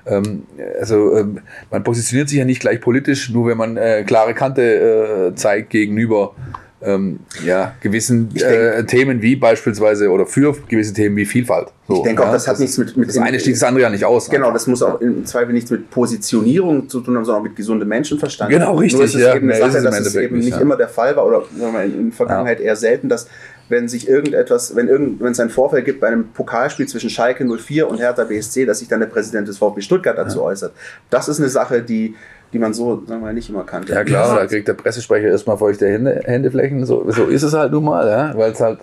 ähm, also ähm, man positioniert sich ja nicht gleich politisch, nur wenn man äh, klare Kante äh, zeigt gegenüber ähm, ja, gewissen denk- äh, Themen wie beispielsweise oder für gewisse Themen wie Vielfalt. So, Ich denke auch, ja, das hat nichts mit- mit das eine schließt das andere ja nicht aus. Genau, einfach. das muss auch im Zweifel nichts mit Positionierung zu tun haben, sondern auch mit gesundem Menschenverstand. Genau, richtig, Nur ist es ja. eben eine Sache, dass es eben nicht, ja. immer der Fall war oder in, in der Vergangenheit eher selten, dass wenn sich irgendetwas, wenn irgend, wenn es einen Vorfall gibt bei einem Pokalspiel zwischen Schalke 04 und Hertha BSC, dass sich dann der Präsident des VfB Stuttgart dazu äußert. Das ist eine Sache, die, die man so, sagen wir mal, nicht immer kannte. Ja klar, da kriegt der Pressesprecher erstmal feuchte Hände, Händeflächen. So, so ist es halt nun mal, ja, weil es halt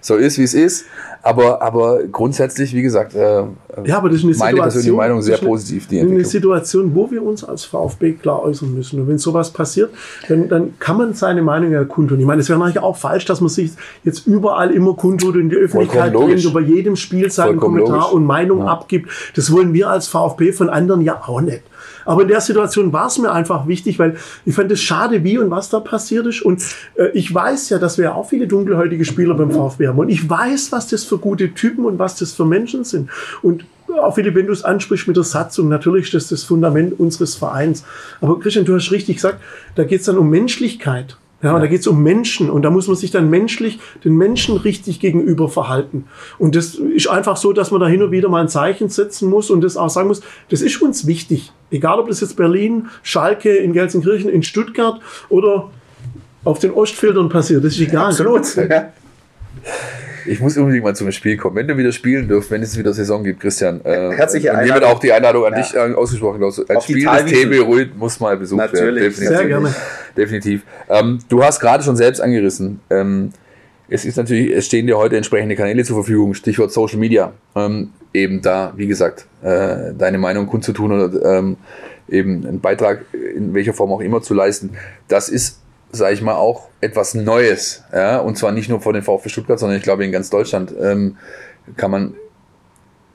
so ist, wie es ist. Aber, aber grundsätzlich, wie gesagt, äh, Ja, aber das ist eine meine Situation, persönliche Meinung sehr eine- positiv, die Eine. Situation, wo wir uns als VfB klar äußern müssen. Und wenn sowas passiert, dann, dann kann man seine Meinung ja kundtun. Ich meine, es wäre natürlich auch falsch, dass man sich jetzt überall immer kundtut und in die Öffentlichkeit bringt, über jedem Spiel seinen Vollkommen Kommentar logisch. und Meinung Ja. abgibt. Das wollen wir als VfB von anderen ja auch nicht. Aber in der Situation war es mir einfach wichtig, weil ich fand es schade, wie und was da passiert ist. Und äh, ich weiß ja, dass wir ja auch viele dunkelhäutige Spieler beim VfB haben. Und ich weiß, was das für gute Typen und was das für Menschen sind. Und auch Philipp, wenn du es ansprichst mit der Satzung, natürlich ist das das Fundament unseres Vereins. Aber Christian, du hast richtig gesagt, da geht es dann um Menschlichkeit. Ja, ja. da geht es um Menschen und da muss man sich dann menschlich den Menschen richtig gegenüber verhalten. Und das ist einfach so, dass man da hin und wieder mal ein Zeichen setzen muss und das auch sagen muss, das ist uns wichtig. Egal, ob das jetzt Berlin, Schalke, in Gelsenkirchen, in Stuttgart oder auf den Ostfeldern passiert, das ist egal. Absolut. Ja. Ich muss unbedingt mal zum Spiel kommen. Wenn du wieder spielen dürft, wenn es wieder Saison gibt, Christian. Äh, Herzliche Einladung. Hiermit auch die Einladung an ja. dich äh, ausgesprochen. Also, ein Spiel des TB Ruid muss mal besucht Natürlich. werden. Definitiv. Sehr gerne. Definitiv. Ähm, du hast gerade schon selbst angerissen. Ähm, es ist natürlich, es stehen dir heute entsprechende Kanäle zur Verfügung, Stichwort Social Media. Ähm, eben da, wie gesagt, äh, deine Meinung kundzutun oder ähm, eben einen Beitrag in welcher Form auch immer zu leisten. Das ist sage ich mal, auch etwas Neues. Ja? Und zwar nicht nur vor den VfB Stuttgart, sondern ich glaube in ganz Deutschland ähm, kann man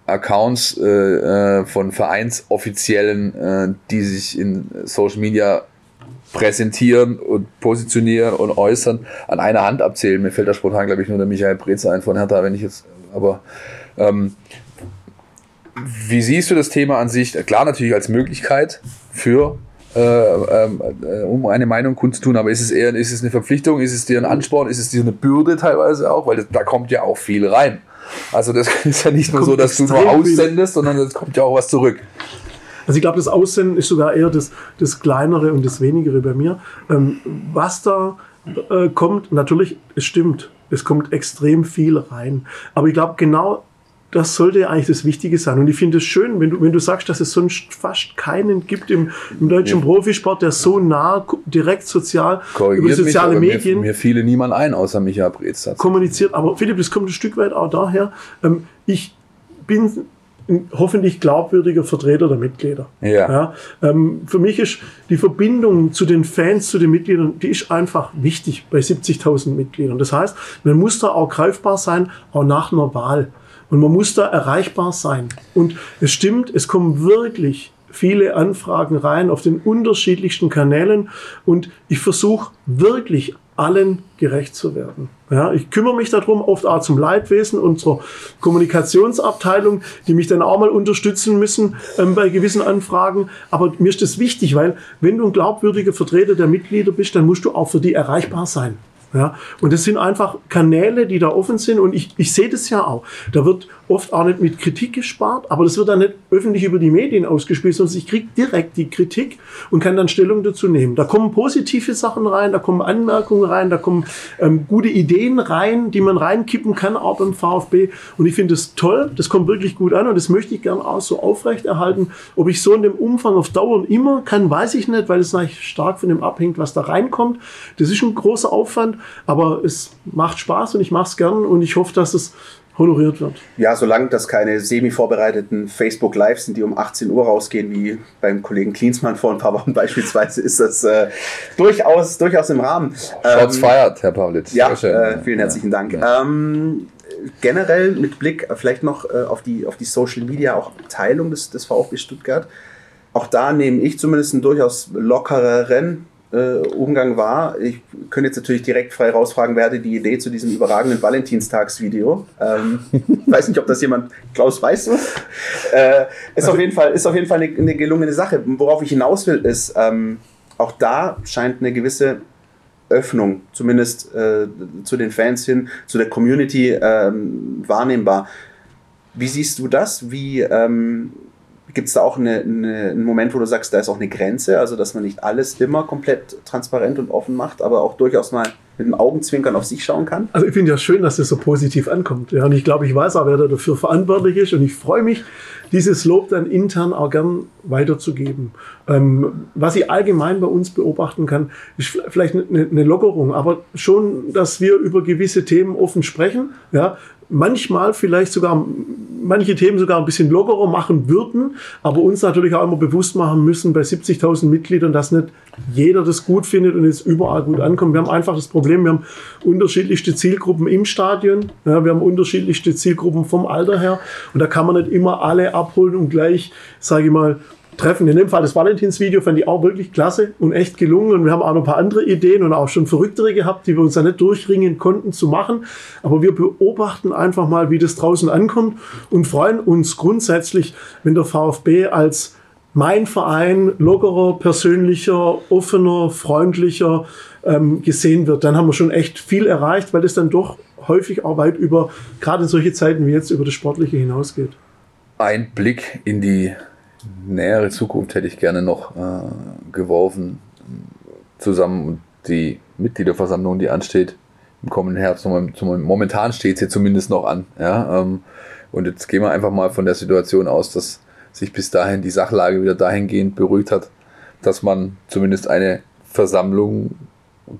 Accounts äh, äh, von Vereinsoffiziellen, äh, die sich in Social Media präsentieren und positionieren und äußern, an einer Hand abzählen. Mir fällt da spontan, glaube ich, nur der Michael Brezer ein von Hertha, wenn ich jetzt, aber ähm, wie siehst du das Thema an sich? Klar, natürlich als Möglichkeit für äh, ähm, äh, um eine Meinung kundzutun, aber ist es eher ist es eine Verpflichtung, ist es dir ein Ansporn, ist es dir eine Bürde teilweise auch, weil das, da kommt ja auch viel rein. Also das ist ja nicht nur so, dass du nur aussendest, sondern es kommt ja auch was zurück. Also ich glaube, das Aussenden ist sogar eher das, das Kleinere und das Wenigere bei mir. Ähm, was da äh, kommt, natürlich, es stimmt, es kommt extrem viel rein. Aber ich glaube, genau das sollte eigentlich das Wichtige sein. Und ich finde es schön, wenn du, wenn du sagst, dass es sonst fast keinen gibt im, im deutschen ja. Profisport, der so nah, direkt sozial über soziale mich, Medien. Mir, mir fiele niemand ein, außer Michael Brez. Kommuniziert. Aber Philipp, das kommt ein Stück weit auch daher. Ähm, ich bin ein hoffentlich glaubwürdiger Vertreter der Mitglieder. Ja. ja ähm, für mich ist die Verbindung zu den Fans, zu den Mitgliedern, die ist einfach wichtig bei 70.000 Mitgliedern. Das heißt, man muss da auch greifbar sein, auch nach einer Wahl. Und man muss da erreichbar sein. Und es stimmt, es kommen wirklich viele Anfragen rein auf den unterschiedlichsten Kanälen und ich versuche wirklich allen gerecht zu werden. Ja, ich kümmere mich darum, oft auch zum Leidwesen unserer Kommunikationsabteilung, die mich dann auch mal unterstützen müssen ähm, bei gewissen Anfragen. Aber mir ist das wichtig, weil wenn du ein glaubwürdiger Vertreter der Mitglieder bist, dann musst du auch für die erreichbar sein. Ja, und das sind einfach Kanäle, die da offen sind. Und ich, ich sehe das ja auch. Da wird oft auch nicht mit Kritik gespart, aber das wird dann nicht öffentlich über die Medien ausgespielt, sondern ich kriege direkt die Kritik und kann dann Stellung dazu nehmen. Da kommen positive Sachen rein, da kommen Anmerkungen rein, da kommen ähm, gute Ideen rein, die man reinkippen kann, auch beim VfB. Und ich finde das toll, das kommt wirklich gut an und das möchte ich gerne auch so aufrechterhalten. Ob ich so in dem Umfang auf Dauer immer kann, weiß ich nicht, weil es natürlich stark von dem abhängt, was da reinkommt. Das ist ein großer Aufwand. Aber es macht Spaß und ich mache es gern und ich hoffe, dass es honoriert wird. Ja, solange das keine semi-vorbereiteten Facebook Lives sind, die um 18 Uhr rausgehen, wie beim Kollegen Klinsmann vor ein paar Wochen beispielsweise, ist das äh, durchaus, durchaus im Rahmen. Shots ähm, feiert, Herr Pavlitz. Ja, äh, vielen herzlichen ja. Dank. Ja. Ähm, generell mit Blick vielleicht noch äh, auf, die, auf die Social Media auch Abteilung des, des VfB Stuttgart. Auch da nehme ich zumindest einen durchaus lockereren äh, Umgang war. Ich könnte jetzt natürlich direkt frei rausfragen, wer hatte die Idee zu diesem überragenden Valentinstagsvideo. Ähm, weiß nicht, ob das jemand, Klaus, weißt du? Äh, ist, auf jeden Fall, ist auf jeden Fall eine, eine gelungene Sache. Worauf ich hinaus will, ist, ähm, auch da scheint eine gewisse Öffnung, zumindest äh, zu den Fans hin, zu der Community ähm, wahrnehmbar. Wie siehst du das? Wie, ähm, Gibt es da auch eine, eine, einen Moment, wo du sagst, da ist auch eine Grenze, also dass man nicht alles immer komplett transparent und offen macht, aber auch durchaus mal mit dem Augenzwinkern auf sich schauen kann? Also ich finde ja schön, dass das so positiv ankommt. Ja, und ich glaube, ich weiß auch, wer da dafür verantwortlich ist. Und ich freue mich, dieses Lob dann intern auch gern weiterzugeben. Ähm, was ich allgemein bei uns beobachten kann, ist vielleicht eine, eine Lockerung, aber schon, dass wir über gewisse Themen offen sprechen. Ja, manchmal vielleicht sogar manche Themen sogar ein bisschen lockerer machen würden, aber uns natürlich auch immer bewusst machen müssen bei 70.000 Mitgliedern, dass nicht jeder das gut findet und jetzt überall gut ankommt. Wir haben einfach das Problem, wir haben unterschiedlichste Zielgruppen im Stadion, ja, wir haben unterschiedlichste Zielgruppen vom Alter her und da kann man nicht immer alle abholen und gleich, sage ich mal, treffen. In dem Fall das Valentinsvideo fand ich auch wirklich klasse und echt gelungen. Und wir haben auch noch ein paar andere Ideen und auch schon verrücktere gehabt, die wir uns da nicht durchringen konnten zu machen. Aber wir beobachten einfach mal, wie das draußen ankommt und freuen uns grundsätzlich, wenn der VfB als mein Verein lockerer, persönlicher, offener, freundlicher ähm, gesehen wird. Dann haben wir schon echt viel erreicht, weil das dann doch häufig auch weit über, gerade in solche Zeiten wie jetzt, über das Sportliche hinausgeht. Ein Blick in die nähere Zukunft hätte ich gerne noch äh, geworfen, zusammen die Mitgliederversammlung, die ansteht, im kommenden Herbst. Momentan steht sie zumindest noch an. Ja? Ähm, und jetzt gehen wir einfach mal von der Situation aus, dass sich bis dahin die Sachlage wieder dahingehend beruhigt hat, dass man zumindest eine Versammlung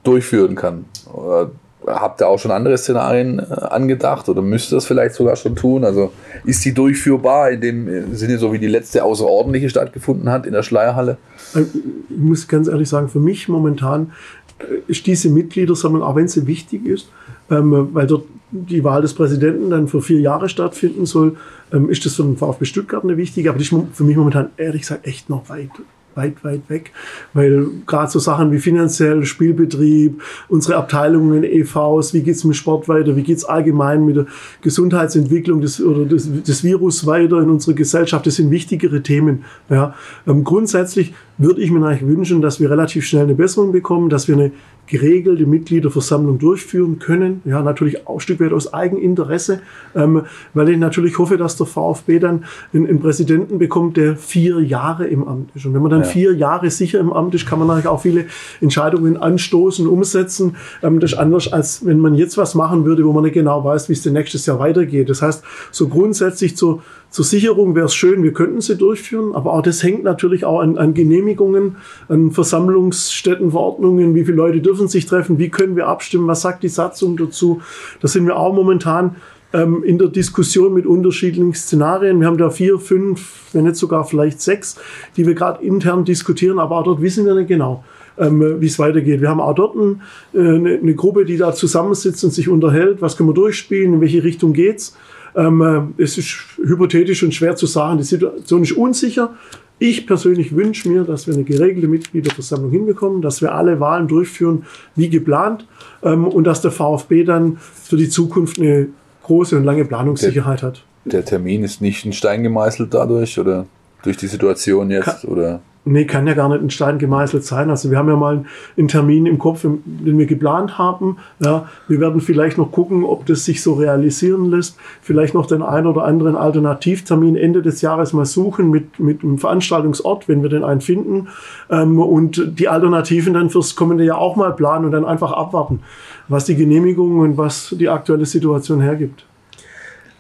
durchführen kann. Oder habt ihr auch schon andere Szenarien äh, angedacht oder müsst ihr das vielleicht sogar schon tun? Also ist die durchführbar in dem Sinne, so wie die letzte außerordentliche stattgefunden hat in der Schleierhalle? Also, ich muss ganz ehrlich sagen, für mich momentan äh, ist diese Mitgliedersammlung, auch wenn sie wichtig ist, ähm, weil dort die Wahl des Präsidenten dann für vier Jahre stattfinden soll, ähm, ist das für den VfB Stuttgart eine wichtige, aber die ist für mich momentan ehrlich gesagt echt noch weit weit, weit weg, weil gerade so Sachen wie finanziell, Spielbetrieb, unsere Abteilungen, EVs, wie geht's mit Sport weiter, wie geht's allgemein mit der Gesundheitsentwicklung des, oder des, des Virus weiter in unserer Gesellschaft, das sind wichtigere Themen. Ja. Ähm, grundsätzlich würde ich mir eigentlich wünschen, dass wir relativ schnell eine Besserung bekommen, dass wir eine geregelte Mitgliederversammlung durchführen können. Ja, natürlich auch ein Stück weit aus Eigeninteresse, ähm, weil ich natürlich hoffe, dass der VfB dann einen, einen, Präsidenten bekommt, der vier Jahre im Amt ist. Und wenn man dann ja. vier Jahre sicher im Amt ist, kann man natürlich auch viele Entscheidungen anstoßen, umsetzen. Ähm, das ist anders, als wenn man jetzt was machen würde, wo man nicht genau weiß, wie es denn nächstes Jahr weitergeht. Das heißt, so grundsätzlich zur zur Sicherung wäre es schön, wir könnten sie durchführen, aber auch das hängt natürlich auch an, an Genehmigungen, an Versammlungsstätten, Verordnungen, wie viele Leute dürfen sich treffen, wie können wir abstimmen, was sagt die Satzung dazu. Da sind wir auch momentan ähm, in der Diskussion mit unterschiedlichen Szenarien. Wir haben da vier, fünf, wenn nicht sogar vielleicht sechs, die wir gerade intern diskutieren, aber auch dort wissen wir nicht genau. Ähm, wie es weitergeht. Wir haben auch dort ein, äh, eine, eine Gruppe, die da zusammensitzt und sich unterhält. Was können wir durchspielen? In welche Richtung geht's? Ähm, äh, es ist hypothetisch und schwer zu sagen. Die Situation ist unsicher. Ich persönlich wünsche mir, dass wir eine geregelte Mitgliederversammlung hinbekommen, dass wir alle Wahlen durchführen wie geplant ähm, und dass der VfB dann für die Zukunft eine große und lange Planungssicherheit der, hat. Der Termin ist nicht in Stein gemeißelt dadurch oder durch die Situation jetzt? Kann, oder? Nee, kann ja gar nicht in Stein gemeißelt sein. Also wir haben ja mal einen Termin im Kopf, den wir geplant haben. Ja, wir werden vielleicht noch gucken, ob das sich so realisieren lässt. Vielleicht noch den einen oder anderen Alternativtermin Ende des Jahres mal suchen mit, mit einem Veranstaltungsort, wenn wir den einen finden. Ähm, und die Alternativen dann fürs kommende Jahr auch mal planen und dann einfach abwarten, was die Genehmigung und was die aktuelle Situation hergibt.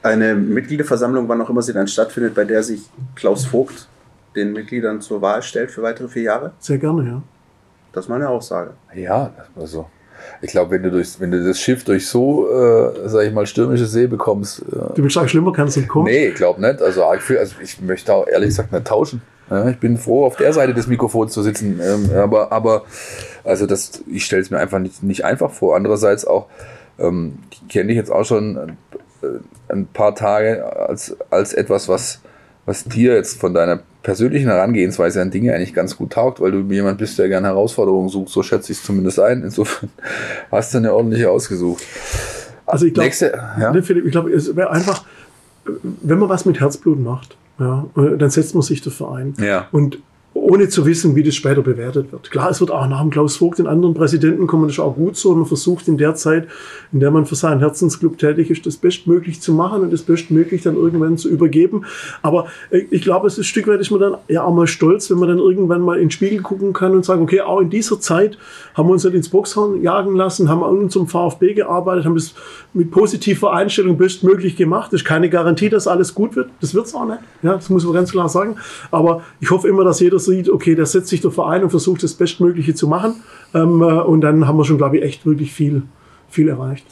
Eine Mitgliederversammlung, wann auch immer sie dann stattfindet, bei der sich Klaus Vogt den Mitgliedern zur Wahl stellt für weitere vier Jahre? Sehr gerne, ja. Das ist meine Aussage. Ja, also ich glaube, wenn du durch, wenn du das Schiff durch so, äh, sag ich mal, stürmische See bekommst. Äh, du willst sagen, schlimmer kannst du nicht kommen? Nee, ich glaube nicht. Also ich, also ich möchte auch ehrlich gesagt nicht tauschen. Ja, ich bin froh, auf der Seite des Mikrofons zu sitzen. Ähm, aber, aber also das, ich stelle es mir einfach nicht, nicht einfach vor. Andererseits auch, ähm, ich kenne dich jetzt auch schon äh, ein paar Tage als, als etwas, was, was dir jetzt von deiner persönlichen Herangehensweise an Dinge eigentlich ganz gut taugt, weil du jemand bist, der gerne Herausforderungen sucht. So schätze ich es zumindest ein. Insofern hast du eine ordentliche ausgesucht. Also ich glaube, ja? Ich glaube, es wäre einfach, wenn man was mit Herzblut macht, ja, dann setzt man sich dafür ein. Ja. Und ohne zu wissen, wie das später bewertet wird. Klar, es wird auch nach dem Klaus Vogt den anderen Präsidenten kommen, das ist auch gut so. Man versucht in der Zeit, in der man für seinen Herzensclub tätig ist, das bestmöglich zu machen und das bestmöglich dann irgendwann zu übergeben. Aber ich glaube, es ist ein Stück weit ist man dann ja auch mal stolz, wenn man dann irgendwann mal in den Spiegel gucken kann und sagen, okay, auch in dieser Zeit haben wir uns nicht ins Boxhorn jagen lassen, haben an unserem VfB gearbeitet, haben das mit positiver Einstellung bestmöglich gemacht. Das ist keine Garantie, dass alles gut wird. Das wird es auch nicht. Ja, das muss man ganz klar sagen. Aber ich hoffe immer, dass jeder sieht, okay, da setzt sich der Verein und versucht das Bestmögliche zu machen. Ähm, äh, und dann haben wir schon, glaube ich, echt wirklich viel, viel erreicht.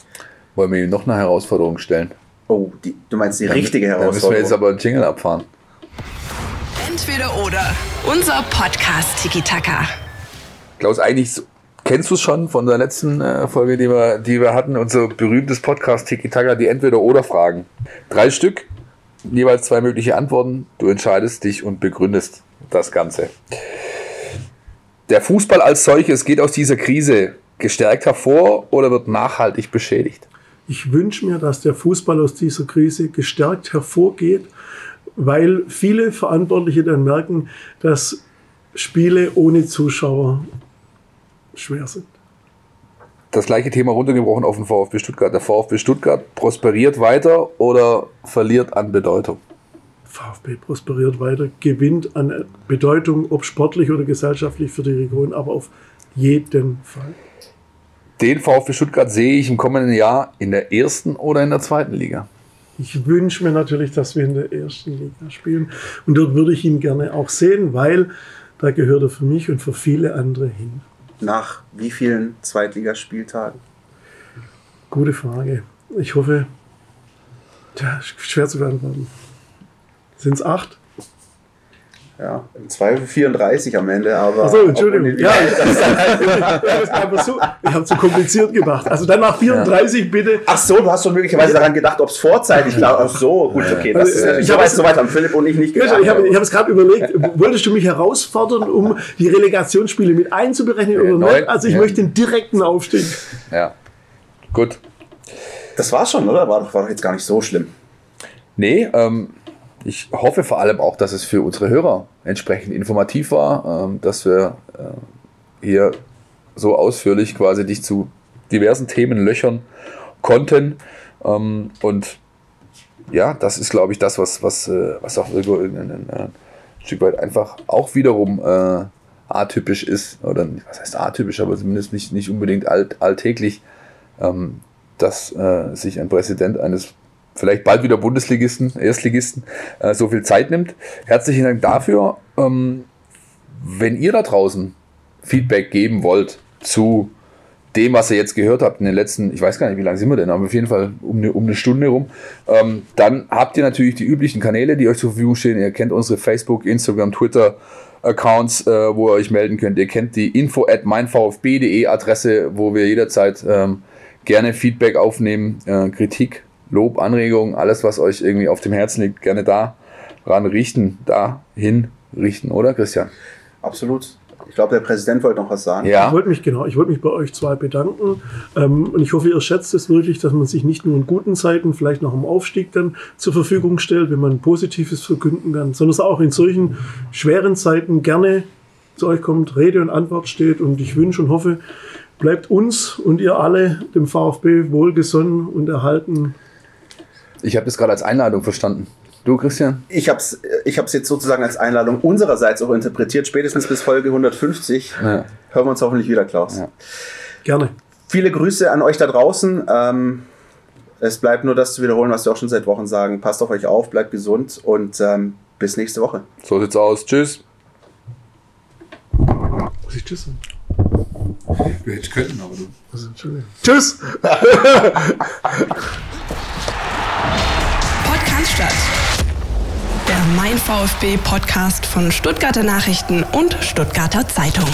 Wollen wir ihm noch eine Herausforderung stellen? Oh, die, du meinst die richtige dann, Herausforderung? Dann müssen wir jetzt aber einen Jingle abfahren. Entweder oder. Unser Podcast Tiki Taka. Klaus, eigentlich kennst du es schon von der letzten äh, Folge, die wir, die wir hatten, unser berühmtes Podcast Tiki Taka, die Entweder-Oder-Fragen. Drei Stück, jeweils zwei mögliche Antworten. Du entscheidest dich und begründest das Ganze. Der Fußball als solches geht aus dieser Krise gestärkt hervor oder wird nachhaltig beschädigt? Ich wünsche mir, dass der Fußball aus dieser Krise gestärkt hervorgeht, weil viele Verantwortliche dann merken, dass Spiele ohne Zuschauer schwer sind. Das gleiche Thema runtergebrochen auf den VfB Stuttgart. Der VfB Stuttgart prosperiert weiter oder verliert an Bedeutung? VfB prosperiert weiter, gewinnt an Bedeutung, ob sportlich oder gesellschaftlich für die Region, aber auf jeden Fall. Den VfB Stuttgart sehe ich im kommenden Jahr in der ersten oder in der zweiten Liga. Ich wünsche mir natürlich, dass wir in der ersten Liga spielen. Und dort würde ich ihn gerne auch sehen, weil da gehört er für mich und für viele andere hin. Nach wie vielen Zweitligaspieltagen? Gute Frage. Ich hoffe, ja, schwer zu beantworten. Sind es acht? Ja, im Zweifel 34 am Ende, aber. Achso, Entschuldigung. Ja, ich habe zu kompliziert gemacht. Also dann nach 34 ja. bitte. Ach so, du hast doch möglicherweise daran gedacht, ob es vorzeitig war. Ach so, gut, okay. Das ist, ich habe es soweit haben Philipp und ich nicht gedacht. Ich habe hab es gerade überlegt, wolltest du mich herausfordern, um die Relegationsspiele mit einzuberechnen oder Neun, nicht? Also ich ja. möchte den direkten Aufstieg. Ja, gut. Das war's schon, oder? War doch, war doch jetzt gar nicht so schlimm. Nee, ähm, ich hoffe vor allem auch, dass es für unsere Hörer entsprechend informativ war, ähm, dass wir äh, hier so ausführlich quasi dich zu diversen Themen löchern konnten. Ähm, und ja, das ist, glaube ich, das, was, was, äh, was auch irgendwo ein, ein, Stück weit einfach auch wiederum äh, atypisch ist. Oder was heißt atypisch, aber zumindest nicht, nicht unbedingt alt, alltäglich, ähm, dass äh, sich ein Präsident eines vielleicht bald wieder Bundesligisten, Erstligisten, äh, so viel Zeit nimmt. Herzlichen Dank dafür. Ähm, wenn ihr da draußen Feedback geben wollt zu dem, was ihr jetzt gehört habt in den letzten, ich weiß gar nicht, wie lange sind wir denn, aber auf jeden Fall um eine, um eine Stunde rum, ähm, dann habt ihr natürlich die üblichen Kanäle, die euch zur Verfügung stehen. Ihr kennt unsere Facebook, Instagram, Twitter, Accounts, äh, wo ihr euch melden könnt. Ihr kennt die info at meinvfb.de Adresse, wo wir jederzeit ähm, gerne Feedback aufnehmen, äh, Kritik Lob, Anregungen, alles, was euch irgendwie auf dem Herzen liegt, gerne da ran richten, dahin richten, oder Christian? Absolut. Ich glaube, der Präsident wollte noch was sagen. Ja. Ich wollte mich, genau, ich wollte mich bei euch zwei bedanken. Ähm, und ich hoffe, ihr schätzt es wirklich, dass man sich nicht nur in guten Zeiten, vielleicht noch im Aufstieg dann zur Verfügung stellt, wenn man Positives verkünden kann, sondern dass auch in solchen schweren Zeiten gerne zu euch kommt, Rede und Antwort steht. Und ich wünsche und hoffe, bleibt uns und ihr alle dem VfB wohlgesonnen und erhalten ich habe das gerade als Einladung verstanden. Du, Christian? Ich habe es ich hab's jetzt sozusagen als Einladung unsererseits auch interpretiert. Spätestens bis Folge 150 ja. hören wir uns hoffentlich wieder, Klaus. Ja. Gerne. Viele Grüße an euch da draußen. Ähm, es bleibt nur das zu wiederholen, was wir auch schon seit Wochen sagen. Passt auf euch auf, bleibt gesund und ähm, bis nächste Woche. So sieht's aus. Tschüss. Muss ich tschüss sagen? Du hättest können, aber du. Also, Entschuldigung. Tschüss! Cannstatt. Der Mein VfB Podcast von Stuttgarter Nachrichten und Stuttgarter Zeitung.